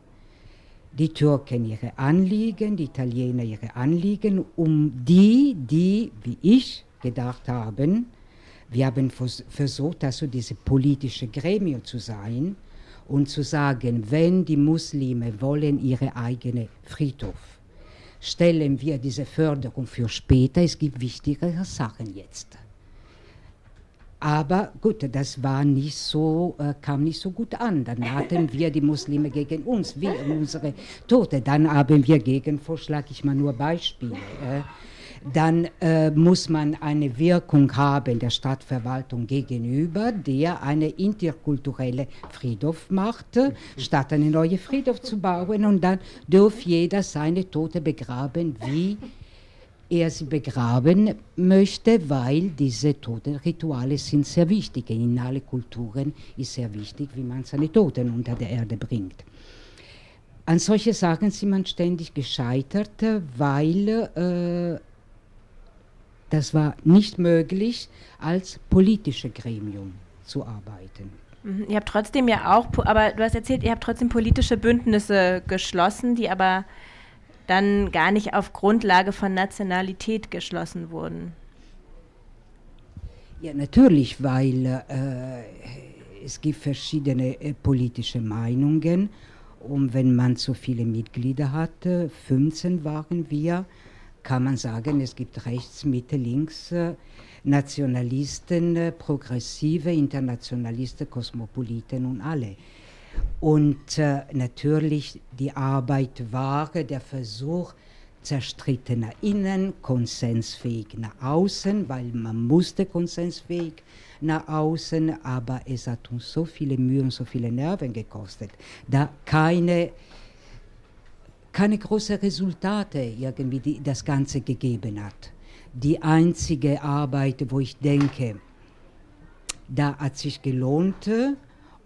[SPEAKER 4] die Türken ihre Anliegen, die Italiener ihre Anliegen, um die, die, wie ich gedacht haben, wir haben versucht, also diese politische Gremium zu sein und zu sagen, wenn die Muslime wollen ihre eigene Friedhof, stellen wir diese Förderung für später, es gibt wichtigere Sachen jetzt. Aber gut, das war nicht so, äh, kam nicht so gut an. Dann hatten [LAUGHS] wir die Muslime gegen uns, wir unsere Tote. Dann haben wir Gegenvorschlag, ich mal nur Beispiele. Äh, dann äh, muss man eine Wirkung haben der Stadtverwaltung gegenüber, der eine interkulturelle Friedhof macht, statt einen neuen Friedhof zu bauen. Und dann darf jeder seine Tote begraben, wie er sie begraben möchte, weil diese Totenrituale sind sehr wichtig. In allen Kulturen ist sehr wichtig, wie man seine Toten unter der Erde bringt. An solche Sachen sind man ständig gescheitert, weil äh, das war nicht möglich, als politische Gremium zu arbeiten.
[SPEAKER 2] Mhm. Ihr habt trotzdem ja auch, aber du hast erzählt, ihr habt trotzdem politische Bündnisse geschlossen, die aber dann gar nicht auf Grundlage von Nationalität geschlossen wurden.
[SPEAKER 4] Ja, natürlich, weil äh, es gibt verschiedene äh, politische Meinungen und wenn man so viele Mitglieder hatte, 15 waren wir, kann man sagen, es gibt rechts, Mitte, links äh, Nationalisten, äh, Progressive, Internationalisten, Kosmopoliten und alle. Und äh, natürlich die Arbeit war der Versuch, zerstrittener innen, konsensfähig nach außen, weil man musste konsensfähig nach außen, aber es hat uns so viele Mühe und so viele Nerven gekostet, da keine keine großen Resultate irgendwie die das Ganze gegeben hat. Die einzige Arbeit, wo ich denke, da hat sich gelohnt,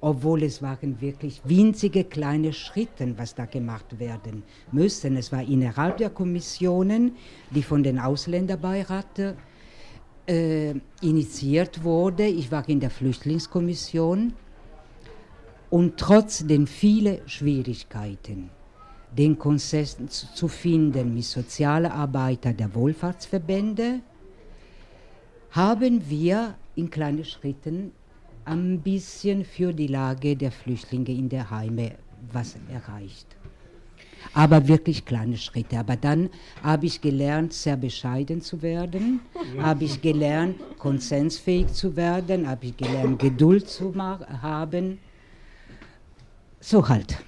[SPEAKER 4] obwohl es waren wirklich winzige kleine Schritte, was da gemacht werden müssen. Es war innerhalb der Kommissionen, die von den Ausländerbeirat äh, initiiert wurde. Ich war in der Flüchtlingskommission und trotz den vielen Schwierigkeiten, den Konsens zu finden mit Sozialarbeitern der Wohlfahrtsverbände, haben wir in kleinen Schritten ein bisschen für die Lage der Flüchtlinge in der Heime was erreicht. Aber wirklich kleine Schritte. Aber dann habe ich gelernt, sehr bescheiden zu werden, habe ich gelernt, konsensfähig zu werden, habe ich gelernt, Geduld zu haben. So halt.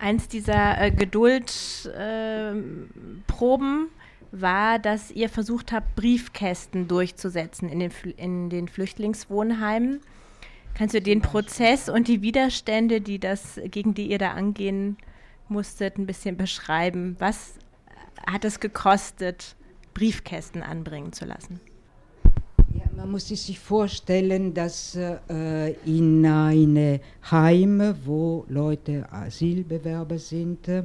[SPEAKER 2] Eins dieser äh, Geduldproben äh, war, dass ihr versucht habt, Briefkästen durchzusetzen in den, in den Flüchtlingswohnheimen. Kannst du den Prozess und die Widerstände, die das, gegen die ihr da angehen musstet, ein bisschen beschreiben? Was hat es gekostet, Briefkästen anbringen zu lassen?
[SPEAKER 4] Ja, man muss sich vorstellen, dass äh, in einem Heim, wo Leute Asylbewerber sind, äh,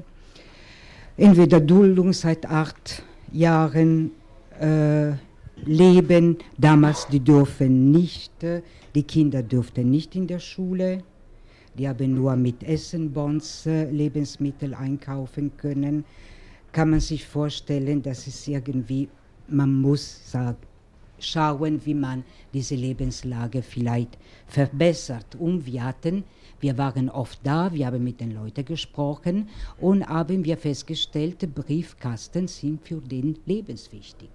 [SPEAKER 4] entweder Duldung seit acht Jahren äh, leben. Damals, die dürfen nicht, äh, die Kinder durften nicht in der Schule. Die haben nur mit Essenbons äh, Lebensmittel einkaufen können. Kann man sich vorstellen, dass es irgendwie, man muss sagen, schauen, wie man diese Lebenslage vielleicht verbessert. Und wir hatten wir waren oft da, wir haben mit den Leuten gesprochen und haben wir festgestellt, Briefkasten sind für den lebenswichtig.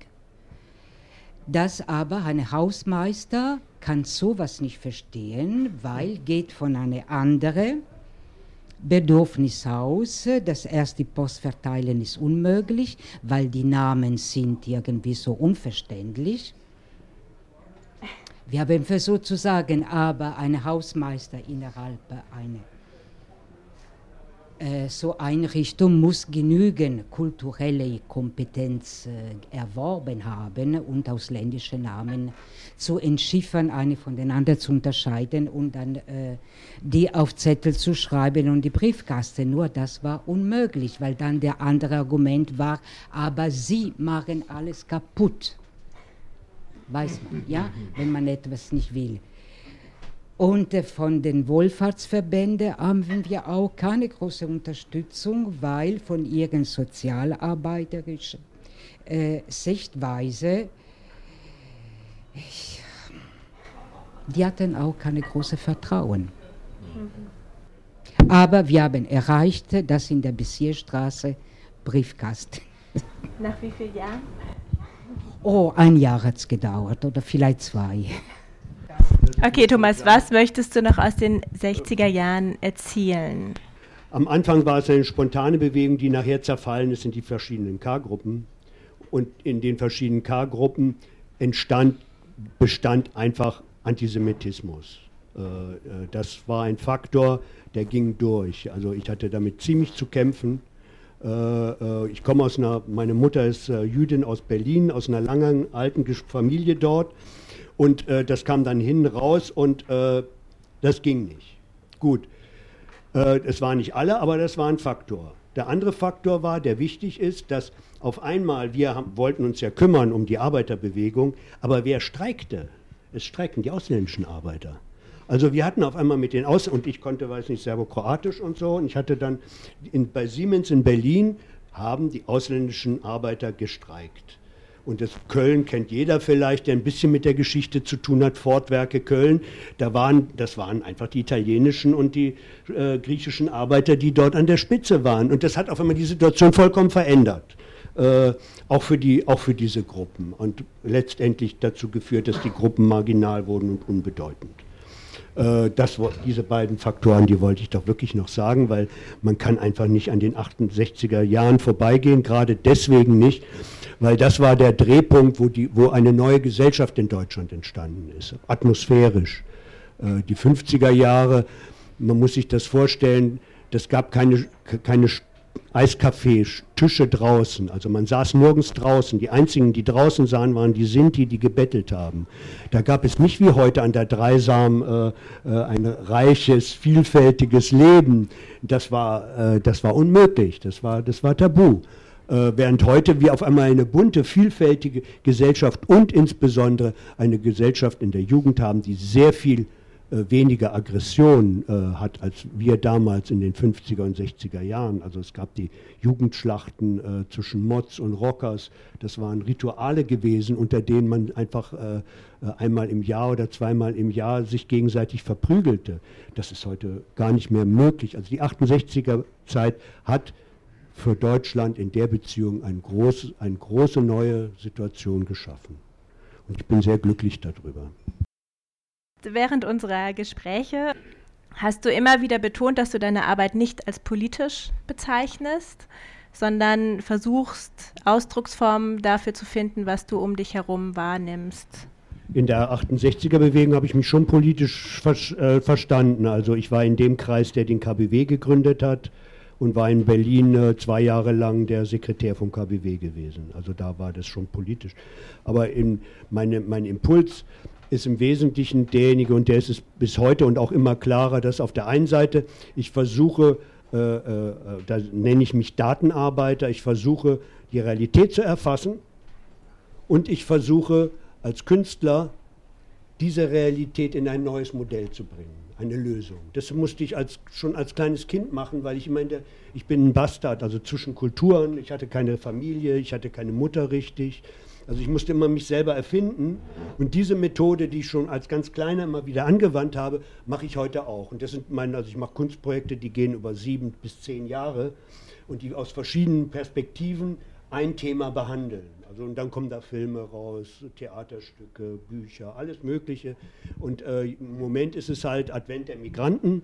[SPEAKER 4] Das aber ein Hausmeister kann sowas nicht verstehen, weil geht von einem anderen Bedürfnis aus. Das erste Post verteilen ist unmöglich, weil die Namen sind irgendwie so unverständlich. Wir haben versucht zu sagen, aber ein Hausmeister innerhalb einer äh, so Einrichtung muss genügend kulturelle Kompetenz äh, erworben haben und ausländische Namen zu entschiffern, eine von den anderen zu unterscheiden und dann äh, die auf Zettel zu schreiben und die Briefkasten. Nur das war unmöglich, weil dann der andere Argument war, aber sie machen alles kaputt weiß man, ja, wenn man etwas nicht will. Und äh, von den Wohlfahrtsverbänden haben wir auch keine große Unterstützung, weil von ihren sozialarbeiterischen äh, Sichtweise, ich, die hatten auch keine große Vertrauen. Mhm. Aber wir haben erreicht, dass in der Bezirksstraße Briefkasten.
[SPEAKER 2] Nach wie vielen Jahren?
[SPEAKER 4] Oh, ein Jahr hat es gedauert oder vielleicht zwei.
[SPEAKER 2] Okay, Thomas, was möchtest du noch aus den 60er Jahren erzählen?
[SPEAKER 5] Am Anfang war es eine spontane Bewegung, die nachher zerfallen ist in die verschiedenen K-Gruppen. Und in den verschiedenen K-Gruppen entstand, bestand einfach Antisemitismus. Äh, äh, das war ein Faktor, der ging durch. Also ich hatte damit ziemlich zu kämpfen. Äh, äh, ich komme aus einer, meine Mutter ist äh, Jüdin aus Berlin, aus einer langen alten Familie dort. Und das kam dann hin raus und das ging nicht. Gut. es waren nicht alle, aber das war ein Faktor. Der andere Faktor war, der wichtig ist, dass auf einmal, wir haben, wollten uns ja kümmern um die Arbeiterbewegung, aber wer streikte? Es streikten die ausländischen Arbeiter. Also wir hatten auf einmal mit den Aus und ich konnte, weiß nicht, Serbokroatisch und so. Und ich hatte dann in, bei Siemens in Berlin haben die ausländischen Arbeiter gestreikt. Und das Köln kennt jeder vielleicht, der ein bisschen mit der Geschichte zu tun hat. Fortwerke Köln, da waren, das waren einfach die italienischen und die äh, griechischen Arbeiter, die dort an der Spitze waren. Und das hat auf einmal die Situation vollkommen verändert. Äh, auch, für die, auch für diese Gruppen. Und letztendlich dazu geführt, dass die Gruppen marginal wurden und unbedeutend. Äh, das, diese beiden Faktoren, die wollte ich doch wirklich noch sagen, weil man kann einfach nicht an den 68er Jahren vorbeigehen, gerade deswegen nicht, weil das war der Drehpunkt, wo, die, wo eine neue Gesellschaft in Deutschland entstanden ist, atmosphärisch. Äh, die 50er Jahre, man muss sich das vorstellen, das gab keine, keine Eiscafés, Tische draußen. Also man saß nirgends draußen. Die einzigen, die draußen sahen, waren die Sinti, die gebettelt haben. Da gab es nicht wie heute an der Dreisam äh, äh, ein reiches, vielfältiges Leben. Das war, äh, das war unmöglich. Das war, das war tabu. Äh, während heute wir auf einmal eine bunte, vielfältige Gesellschaft und insbesondere eine Gesellschaft in der Jugend haben, die sehr viel weniger Aggression äh, hat als wir damals in den 50er und 60er Jahren. Also es gab die Jugendschlachten äh, zwischen Mods und Rockers. Das waren Rituale gewesen, unter denen man einfach äh, äh, einmal im Jahr oder zweimal im Jahr sich gegenseitig verprügelte. Das ist heute gar nicht mehr möglich. Also die 68er Zeit hat für Deutschland in der Beziehung ein groß, eine große neue Situation geschaffen. Und ich bin sehr glücklich darüber.
[SPEAKER 2] Während unserer Gespräche hast du immer wieder betont, dass du deine Arbeit nicht als politisch bezeichnest, sondern versuchst, Ausdrucksformen dafür zu finden, was du um dich herum wahrnimmst.
[SPEAKER 5] In der 68er-Bewegung habe ich mich schon politisch ver äh, verstanden. Also ich war in dem Kreis, der den KBW gegründet hat und war in Berlin äh, zwei Jahre lang der Sekretär vom KBW gewesen. Also da war das schon politisch. Aber in meine, mein Impuls ist im Wesentlichen derjenige, und der ist es bis heute und auch immer klarer, dass auf der einen Seite ich versuche, äh, äh, da nenne ich mich Datenarbeiter, ich versuche die Realität zu erfassen und ich versuche als Künstler diese Realität in ein neues Modell zu bringen eine Lösung. Das musste ich als, schon als kleines Kind machen, weil ich immer in der, ich bin ein Bastard, also zwischen Kulturen, ich hatte keine Familie, ich hatte keine Mutter richtig. Also ich musste immer mich selber erfinden und diese Methode, die ich schon als ganz kleiner immer wieder angewandt habe, mache ich heute auch. Und das sind meine, also ich mache Kunstprojekte, die gehen über sieben bis zehn Jahre und die aus verschiedenen Perspektiven ein Thema behandeln. Also und dann kommen da Filme raus, Theaterstücke, Bücher, alles Mögliche. Und äh, im Moment ist es halt Advent der Migranten.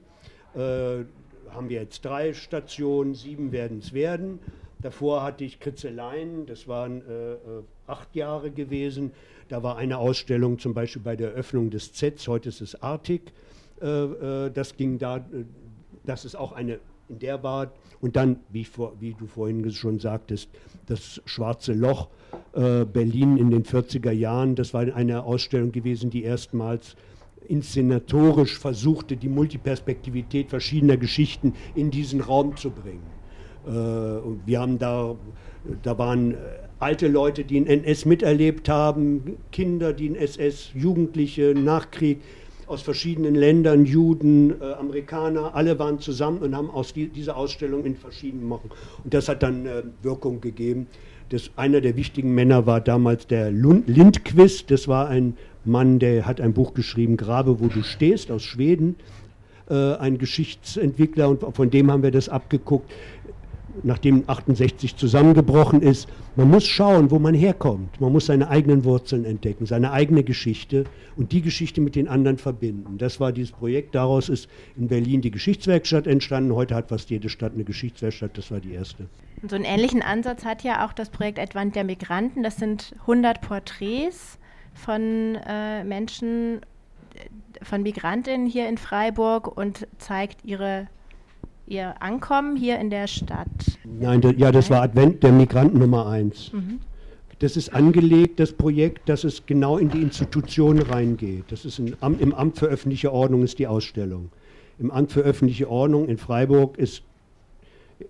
[SPEAKER 5] Äh, haben wir jetzt drei Stationen, sieben werden es werden. Davor hatte ich Kritzeleien, das waren äh, äh, acht Jahre gewesen. Da war eine Ausstellung zum Beispiel bei der Eröffnung des Z, heute ist es Artig. Äh, äh, das ging da, das ist auch eine in der Bar. Und dann, wie, vor, wie, du vorhin schon sagtest, das Schwarze Loch äh, Berlin in den 40er Jahren. Das war eine Ausstellung gewesen, die erstmals inszenatorisch versuchte, die Multiperspektivität verschiedener Geschichten in diesen Raum zu bringen. Äh, wir haben da, da waren äh, alte Leute, die den NS miterlebt haben, Kinder, die den SS, Jugendliche, Nachkrieg aus verschiedenen Ländern, Juden, äh, Amerikaner, alle waren zusammen und haben aus die, dieser Ausstellung in verschiedenen Wochen. Und das hat dann äh, Wirkung gegeben. Das, einer der wichtigen Männer war damals der Lund, Lindquist. Das war ein Mann, der hat ein Buch geschrieben, Grabe, wo du stehst, aus Schweden. Äh, ein Geschichtsentwickler und von dem haben wir das abgeguckt nachdem 68 zusammengebrochen ist, man muss schauen, wo man herkommt. Man muss seine eigenen Wurzeln entdecken, seine eigene Geschichte und die Geschichte mit den anderen verbinden. Das war dieses Projekt. Daraus ist in Berlin die Geschichtswerkstatt entstanden. Heute hat fast jede Stadt eine Geschichtswerkstatt. Das war die erste.
[SPEAKER 2] Und so einen ähnlichen Ansatz hat ja auch das Projekt Advent der Migranten. Das sind 100 Porträts von äh, Menschen, äh, von Migrantinnen hier in Freiburg und zeigt ihre Ihr Ankommen hier in der Stadt?
[SPEAKER 5] Nein, ja, das war Advent der Migranten Nummer eins. Mhm. Das ist angelegt, das Projekt, dass es genau in die Institution reingeht. Das ist ein, im Amt für öffentliche Ordnung ist die Ausstellung. Im Amt für öffentliche Ordnung in Freiburg ist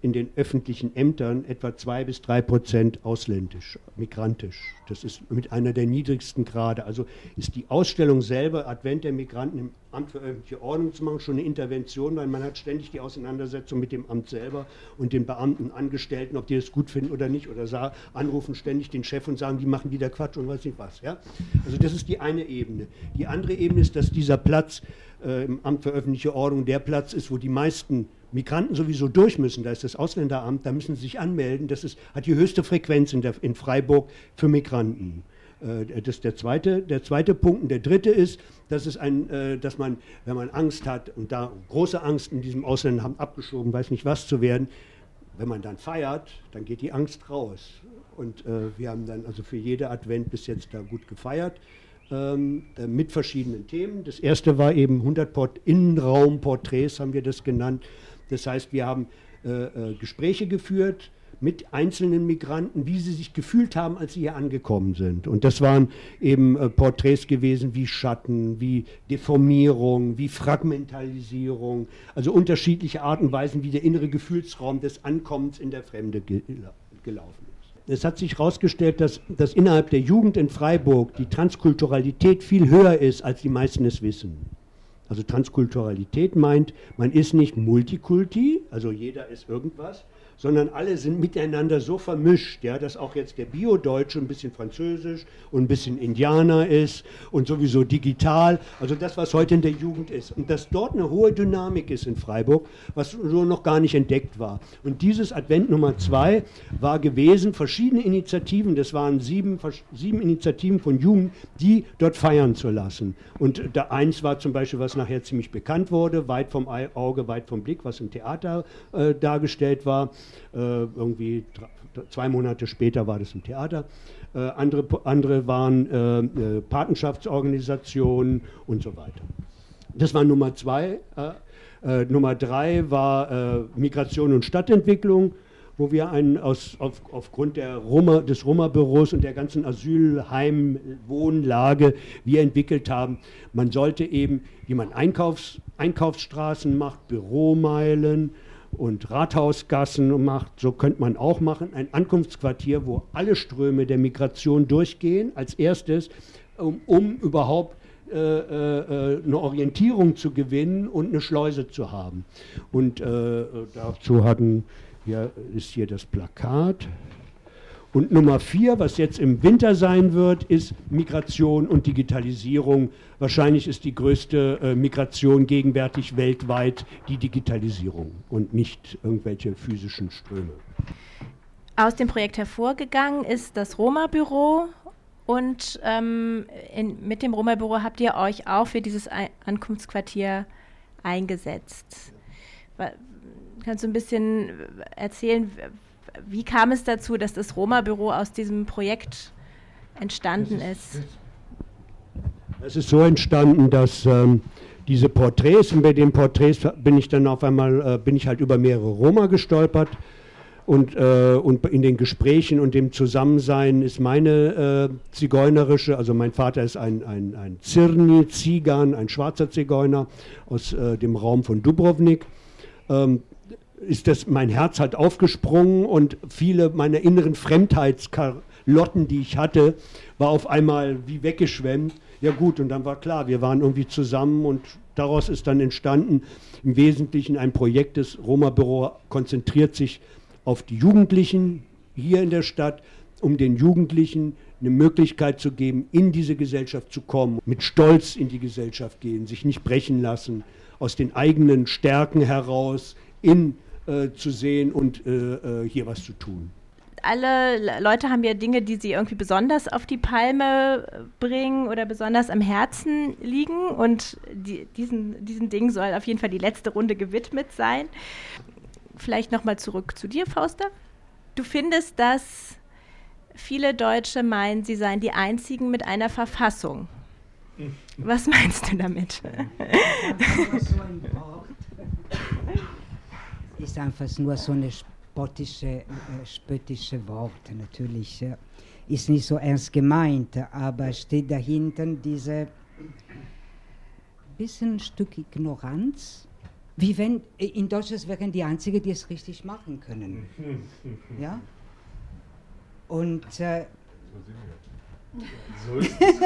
[SPEAKER 5] in den öffentlichen Ämtern etwa zwei bis drei Prozent ausländisch, migrantisch. Das ist mit einer der niedrigsten Grade. Also ist die Ausstellung selber, Advent der Migranten im Amt für öffentliche Ordnung zu machen, schon eine Intervention, weil man hat ständig die Auseinandersetzung mit dem Amt selber und den Beamten, Angestellten, ob die das gut finden oder nicht, oder anrufen ständig den Chef und sagen, die machen wieder Quatsch und weiß nicht was. Ja? Also das ist die eine Ebene. Die andere Ebene ist, dass dieser Platz äh, im Amt für öffentliche Ordnung der Platz ist, wo die meisten Migranten sowieso durch müssen, da ist das Ausländeramt, da müssen sie sich anmelden. Das ist, hat die höchste Frequenz in, der, in Freiburg für Migranten. Äh, das ist der zweite, der zweite Punkt. Und der dritte ist, dass, es ein, äh, dass man, wenn man Angst hat und da große Angst in diesem Ausländeramt abgeschoben, weiß nicht was zu werden, wenn man dann feiert, dann geht die Angst raus. Und äh, wir haben dann also für jede Advent bis jetzt da gut gefeiert. Ähm, äh, mit verschiedenen Themen. Das erste war eben 100 Port Innenraumporträts, haben wir das genannt. Das heißt, wir haben äh, äh, Gespräche geführt mit einzelnen Migranten, wie sie sich gefühlt haben, als sie hier angekommen sind. Und das waren eben äh, Porträts gewesen wie Schatten, wie Deformierung, wie Fragmentalisierung, also unterschiedliche Arten und Weisen, wie der innere Gefühlsraum des Ankommens in der Fremde ge gelaufen ist. Es hat sich herausgestellt, dass, dass innerhalb der Jugend in Freiburg die Transkulturalität viel höher ist, als die meisten es wissen. Also Transkulturalität meint, man ist nicht Multikulti, also jeder ist irgendwas, sondern alle sind miteinander so vermischt, ja, dass auch jetzt der Bio-Deutsche ein bisschen Französisch und ein bisschen Indianer ist und sowieso digital, also das, was heute in der Jugend ist. Und dass dort eine hohe Dynamik ist in Freiburg, was so noch gar nicht entdeckt war. Und dieses Advent Nummer zwei war gewesen, verschiedene Initiativen, das waren sieben, sieben Initiativen von Jugend, die dort feiern zu lassen. Und da eins war zum Beispiel, was nachher ziemlich bekannt wurde, weit vom Auge, weit vom Blick, was im Theater äh, dargestellt war. Äh, irgendwie zwei Monate später war das im Theater. Äh, andere, andere waren äh, äh, Patenschaftsorganisationen und so weiter. Das war Nummer zwei. Äh, Nummer drei war Migration und Stadtentwicklung wo wir einen aus, auf, aufgrund der Roma, des Roma-Büros und der ganzen Asylheim-Wohnlage wir entwickelt haben. Man sollte eben, wie man Einkaufs, Einkaufsstraßen macht, Büromeilen, und Rathausgassen macht, so könnte man auch machen, ein Ankunftsquartier, wo alle Ströme der Migration durchgehen, als erstes, um, um überhaupt äh, äh, eine Orientierung zu gewinnen und eine Schleuse zu haben. Und äh, dazu hatten, hier ist hier das Plakat. Und Nummer vier, was jetzt im Winter sein wird, ist Migration und Digitalisierung. Wahrscheinlich ist die größte äh, Migration gegenwärtig weltweit die Digitalisierung und nicht irgendwelche physischen Ströme.
[SPEAKER 2] Aus dem Projekt hervorgegangen ist das Roma-Büro und ähm, in, mit dem Roma-Büro habt ihr euch auch für dieses Ankunftsquartier eingesetzt. Kannst du ein bisschen erzählen, wie kam es dazu, dass das Roma-Büro aus diesem Projekt entstanden ist?
[SPEAKER 5] Es ist so entstanden, dass ähm, diese Porträts, und bei den Porträts bin ich dann auf einmal, äh, bin ich halt über mehrere Roma gestolpert. Und, äh, und in den Gesprächen und dem Zusammensein ist meine äh, zigeunerische, also mein Vater ist ein, ein, ein Zirni, Zigan, ein schwarzer Zigeuner aus äh, dem Raum von Dubrovnik. Ähm, ist das mein Herz halt aufgesprungen und viele meiner inneren Fremdheitskalotten, die ich hatte, war auf einmal wie weggeschwemmt. Ja gut, und dann war klar, wir waren irgendwie zusammen und daraus ist dann entstanden im Wesentlichen ein Projekt des Roma-Büro konzentriert sich auf die Jugendlichen hier in der Stadt, um den Jugendlichen eine Möglichkeit zu geben, in diese Gesellschaft zu kommen, mit Stolz in die Gesellschaft gehen, sich nicht brechen lassen, aus den eigenen Stärken heraus in äh, zu sehen und äh, äh, hier was zu tun.
[SPEAKER 2] Alle Leute haben ja Dinge, die sie irgendwie besonders auf die Palme äh, bringen oder besonders am Herzen liegen. Und die, diesen, diesen Dingen soll auf jeden Fall die letzte Runde gewidmet sein. Vielleicht nochmal zurück zu dir, Fauster. Du findest, dass viele Deutsche meinen, sie seien die einzigen mit einer Verfassung. Was meinst du damit? [LAUGHS]
[SPEAKER 4] ist einfach nur so eine spottische, äh, spöttische Wort. Natürlich äh, ist nicht so ernst gemeint, aber steht dahinter diese bisschen Stück Ignoranz wie wenn äh, in Deutschland wären die Einzigen, die es richtig machen können. [LAUGHS] Ja? Und äh,
[SPEAKER 7] So ist es.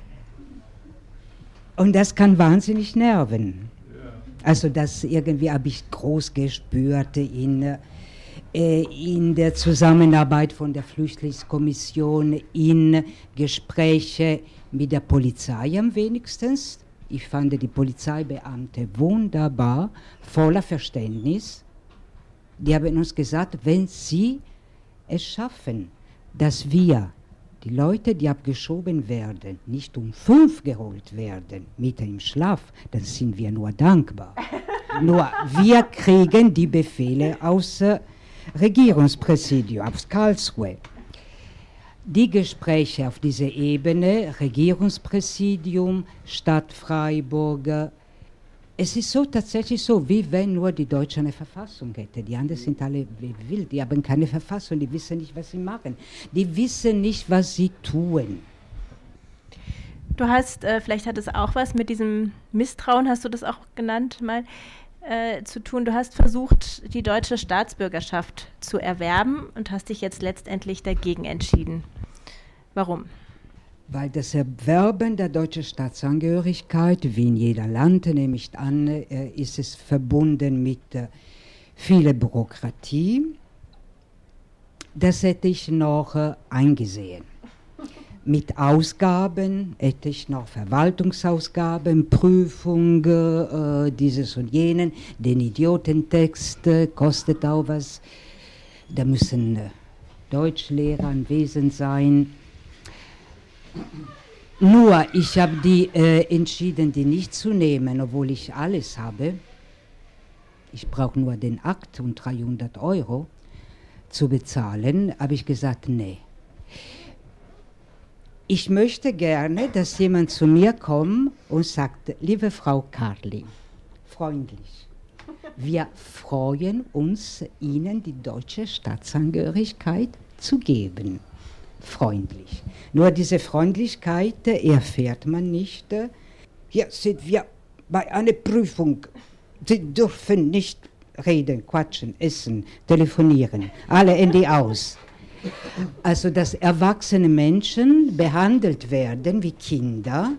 [SPEAKER 7] [LAUGHS] [LAUGHS]
[SPEAKER 4] Und das kann wahnsinnig nerven. Also das irgendwie habe ich groß gespürt in, äh, in der Zusammenarbeit von der Flüchtlingskommission, in Gespräche mit der Polizei am wenigsten. Ich fand die Polizeibeamte wunderbar, voller Verständnis. Die haben uns gesagt, wenn sie es schaffen, dass wir die Leute, die abgeschoben werden, nicht um fünf geholt werden, mitten im Schlaf, dann sind wir nur dankbar. [LAUGHS] nur wir kriegen die Befehle aus äh, Regierungspräsidium, aus Karlsruhe. Die Gespräche auf dieser Ebene, Regierungspräsidium, Stadt Freiburg, es ist so tatsächlich so, wie wenn nur die Deutsche eine Verfassung hätte. Die anderen sind alle wild, die haben keine Verfassung, die wissen nicht, was sie machen. Die wissen nicht, was sie tun.
[SPEAKER 2] Du hast, äh, vielleicht hat es auch was mit diesem Misstrauen, hast du das auch genannt mal, äh, zu tun. Du hast versucht, die deutsche Staatsbürgerschaft zu erwerben und hast dich jetzt letztendlich dagegen entschieden. Warum?
[SPEAKER 4] Weil das Erwerben der deutschen Staatsangehörigkeit, wie in jeder Land, nehme ich an, äh, ist es verbunden mit äh, vieler Bürokratie. Das hätte ich noch äh, eingesehen. Mit Ausgaben hätte ich noch Verwaltungsausgaben, Prüfung, dieses und jenen, den Idiotentext kostet auch was. Da müssen Deutschlehrer anwesend sein. Nur, ich habe die äh, entschieden, die nicht zu nehmen, obwohl ich alles habe. Ich brauche nur den Akt und 300 Euro zu bezahlen, habe ich gesagt, nee. Ich möchte gerne, dass jemand zu mir kommt und sagt, liebe Frau Carli, freundlich, wir freuen uns, Ihnen die deutsche Staatsangehörigkeit zu geben freundlich. Nur diese Freundlichkeit erfährt man nicht. Hier sind wir bei einer Prüfung. Sie dürfen nicht reden, quatschen, essen, telefonieren. Alle Handy aus. Also, dass erwachsene Menschen behandelt werden wie Kinder,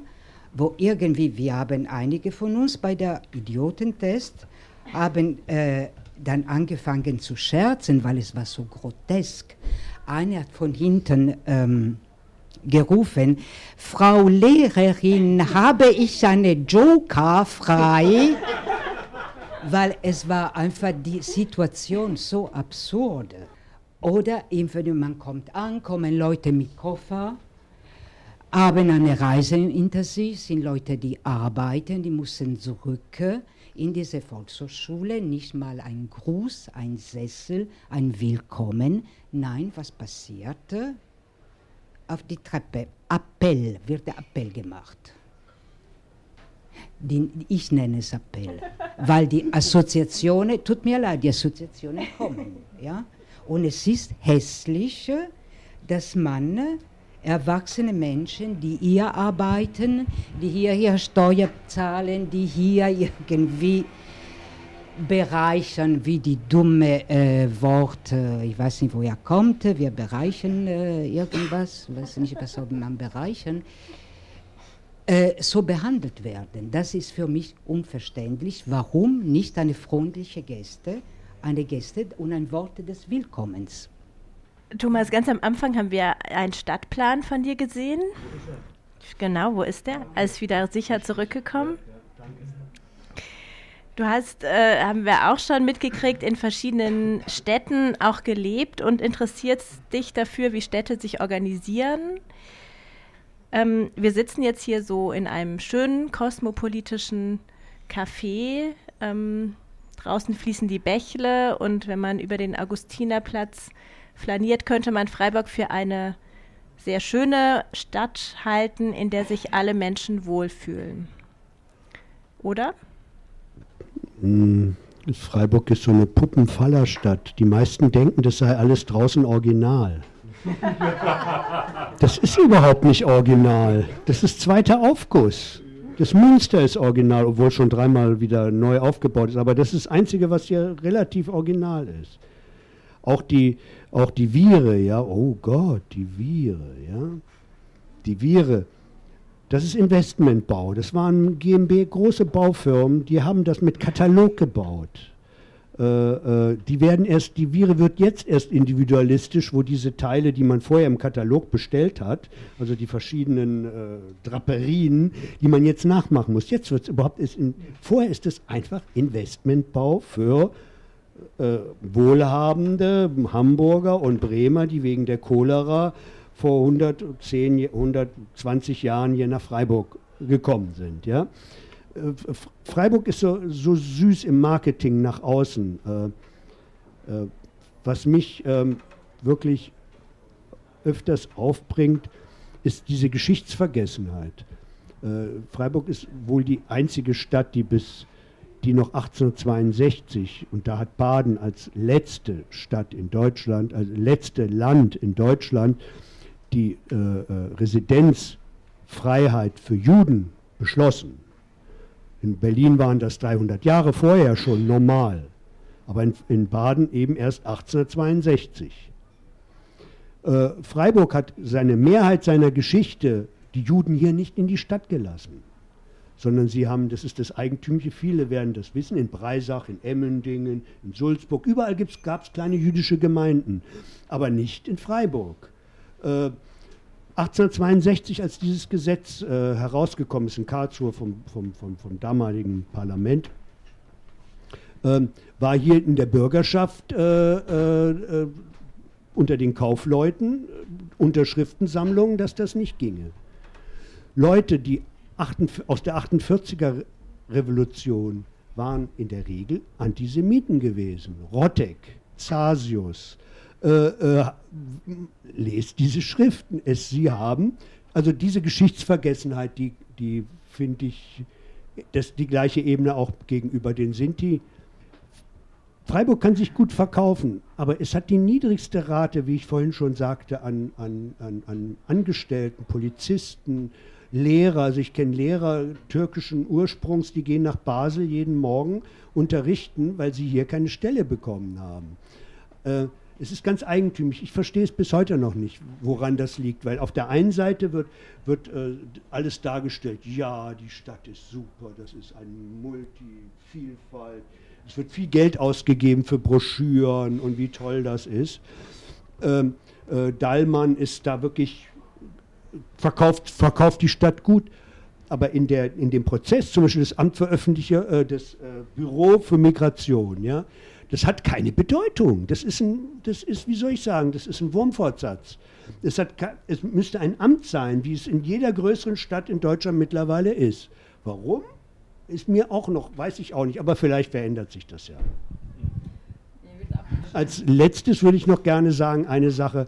[SPEAKER 4] wo irgendwie, wir haben einige von uns bei der Idiotentest, haben äh, dann angefangen zu scherzen, weil es war so grotesk einer hat von hinten ähm, gerufen, Frau Lehrerin, habe ich eine Joker frei? [LAUGHS] Weil es war einfach die Situation so absurd. Oder man kommt an, kommen Leute mit Koffer, haben eine Reise hinter sich, sind Leute, die arbeiten, die müssen zurück in diese Volkshochschule, nicht mal ein Gruß, ein Sessel, ein Willkommen. Nein, was passierte? Auf die Treppe, Appell, wird der Appell gemacht. Die, ich nenne es Appell, weil die Assoziationen, tut mir leid, die Assoziationen kommen. Ja? Und es ist hässlich, dass man erwachsene Menschen, die hier arbeiten, die hier, hier Steuer zahlen, die hier irgendwie bereichern, wie die dumme äh, Worte, ich weiß nicht, woher kommt, wir bereichern äh, irgendwas, ich weiß nicht, was soll man bereichern, äh, so behandelt werden. Das ist für mich unverständlich. Warum nicht eine freundliche Geste, eine Geste und ein Wort des Willkommens?
[SPEAKER 2] Thomas, ganz am Anfang haben wir einen Stadtplan von dir gesehen. Genau, wo ist der? Als wieder sicher zurückgekommen. Du hast, äh, haben wir auch schon mitgekriegt, in verschiedenen Städten auch gelebt und interessierst dich dafür, wie Städte sich organisieren. Ähm, wir sitzen jetzt hier so in einem schönen kosmopolitischen Café. Ähm, draußen fließen die Bächle und wenn man über den Augustinerplatz flaniert, könnte man Freiburg für eine sehr schöne Stadt halten, in der sich alle Menschen wohlfühlen. Oder?
[SPEAKER 5] Hm, Freiburg ist so eine Puppenfallerstadt. Die meisten denken, das sei alles draußen original. Das ist überhaupt nicht original. Das ist zweiter Aufguss. Das Münster ist original, obwohl schon dreimal wieder neu aufgebaut ist. Aber das ist das Einzige, was hier relativ original ist. Auch die, auch die Viere, ja, oh Gott, die Viere, ja. Die Viere, das ist Investmentbau. Das waren GmbH, große Baufirmen, die haben das mit Katalog gebaut. Äh, äh, die werden erst, die Vire wird jetzt erst individualistisch, wo diese Teile, die man vorher im Katalog bestellt hat, also die verschiedenen äh, Draperien, die man jetzt nachmachen muss. Jetzt wird es überhaupt, ist in, vorher ist es einfach Investmentbau für äh, wohlhabende Hamburger und Bremer, die wegen der Cholera vor 110, 120 Jahren hier nach Freiburg gekommen sind. Ja? Äh, Freiburg ist so, so süß im Marketing nach außen. Äh, äh, was mich ähm, wirklich öfters aufbringt, ist diese Geschichtsvergessenheit. Freiburg ist wohl die einzige Stadt, die bis die noch 1862 und da hat Baden als letzte Stadt in Deutschland, also letzte Land in Deutschland, die äh, Residenzfreiheit für Juden beschlossen. In Berlin waren das 300 Jahre vorher schon normal, aber in, in Baden eben erst 1862. Äh, Freiburg hat seine Mehrheit seiner Geschichte, die Juden hier nicht in die Stadt gelassen, sondern sie haben, das ist das Eigentümliche, viele werden das wissen, in Breisach, in Emmendingen, in Sulzburg, überall gab es kleine jüdische Gemeinden, aber nicht in Freiburg. Äh, 1862, als dieses Gesetz äh, herausgekommen ist in Karlsruhe vom, vom, vom, vom damaligen Parlament, ähm, war hier in der Bürgerschaft äh, äh, äh unter den Kaufleuten äh, Unterschriftensammlungen, dass das nicht ginge. Leute, die 48, aus der 48er Revolution waren in der Regel Antisemiten gewesen. Rottek, Zasius, äh, äh, lest diese Schriften. Es sie haben, also diese Geschichtsvergessenheit, die, die finde ich, das die gleiche Ebene auch gegenüber den Sinti. Freiburg kann sich gut verkaufen, aber es hat die niedrigste Rate, wie ich vorhin schon sagte, an, an, an, an Angestellten, Polizisten, Lehrer. Also ich kenne Lehrer türkischen Ursprungs, die gehen nach Basel jeden Morgen unterrichten, weil sie hier keine Stelle bekommen haben. Äh, es ist ganz eigentümlich. Ich verstehe es bis heute noch nicht, woran das liegt, weil auf der einen Seite wird, wird äh, alles dargestellt, ja, die Stadt ist super, das ist eine Multi-Vielfalt, es wird viel Geld ausgegeben für Broschüren und wie toll das ist. Ähm, äh, Dallmann ist da wirklich, verkauft, verkauft die Stadt gut, aber in, der, in dem Prozess, zum Beispiel das Amt für öffentliche, äh, das äh, Büro für Migration, ja, das hat keine Bedeutung. Das ist, ein, das ist, wie soll ich sagen, das ist ein Wurmfortsatz. Es, hat, es müsste ein Amt sein, wie es in jeder größeren Stadt in Deutschland mittlerweile ist. Warum? Ist mir auch noch, weiß ich auch nicht, aber vielleicht verändert sich das ja. Als letztes würde ich noch gerne sagen, eine Sache,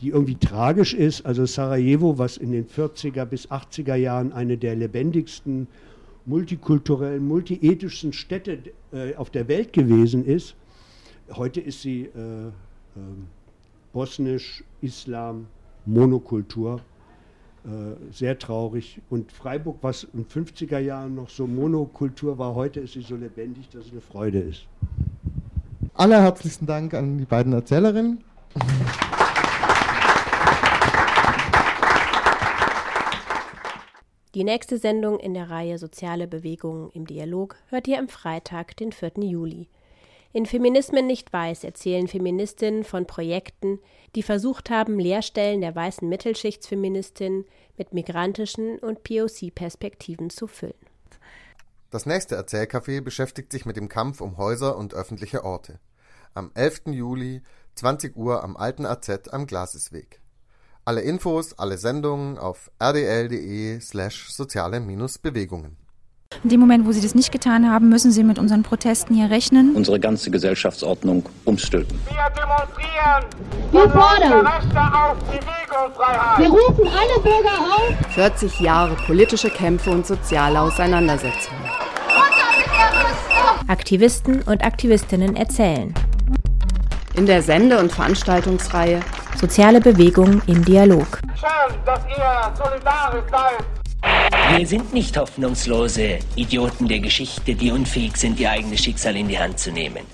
[SPEAKER 5] die irgendwie tragisch ist. Also Sarajevo, was in den 40er bis 80er Jahren eine der lebendigsten multikulturellen, multiethischen Städte äh, auf der Welt gewesen ist. Heute ist sie äh, äh, bosnisch, Islam, Monokultur. Äh, sehr traurig. Und Freiburg, was in den 50er Jahren noch so Monokultur war, heute ist sie so lebendig, dass es eine Freude ist.
[SPEAKER 3] Allerherzlichsten Dank an die beiden Erzählerinnen.
[SPEAKER 2] Die nächste Sendung in der Reihe Soziale Bewegungen im Dialog hört ihr am Freitag, den 4. Juli. In Feminismen nicht weiß erzählen Feministinnen von Projekten, die versucht haben, Leerstellen der weißen Mittelschichtsfeministinnen mit migrantischen und POC-Perspektiven zu füllen.
[SPEAKER 8] Das nächste Erzählcafé beschäftigt sich mit dem Kampf um Häuser und öffentliche Orte. Am 11. Juli, 20 Uhr am Alten AZ am Glasesweg. Alle Infos, alle Sendungen auf rdl.de slash soziale-bewegungen.
[SPEAKER 6] In dem Moment, wo Sie das nicht getan haben, müssen Sie mit unseren Protesten hier rechnen.
[SPEAKER 9] Unsere ganze Gesellschaftsordnung umstülpen.
[SPEAKER 10] Wir demonstrieren
[SPEAKER 11] Wir fordern.
[SPEAKER 10] Rechte auf Bewegungsfreiheit.
[SPEAKER 11] Wir rufen alle Bürger auf.
[SPEAKER 12] 40 Jahre politische Kämpfe und soziale Auseinandersetzungen.
[SPEAKER 2] Aktivisten und Aktivistinnen erzählen.
[SPEAKER 12] In der Sende- und Veranstaltungsreihe
[SPEAKER 2] Soziale Bewegung im Dialog.
[SPEAKER 10] Schön, dass ihr solidarisch seid.
[SPEAKER 1] Wir sind nicht hoffnungslose Idioten der Geschichte, die unfähig sind, ihr eigenes Schicksal in die Hand zu nehmen.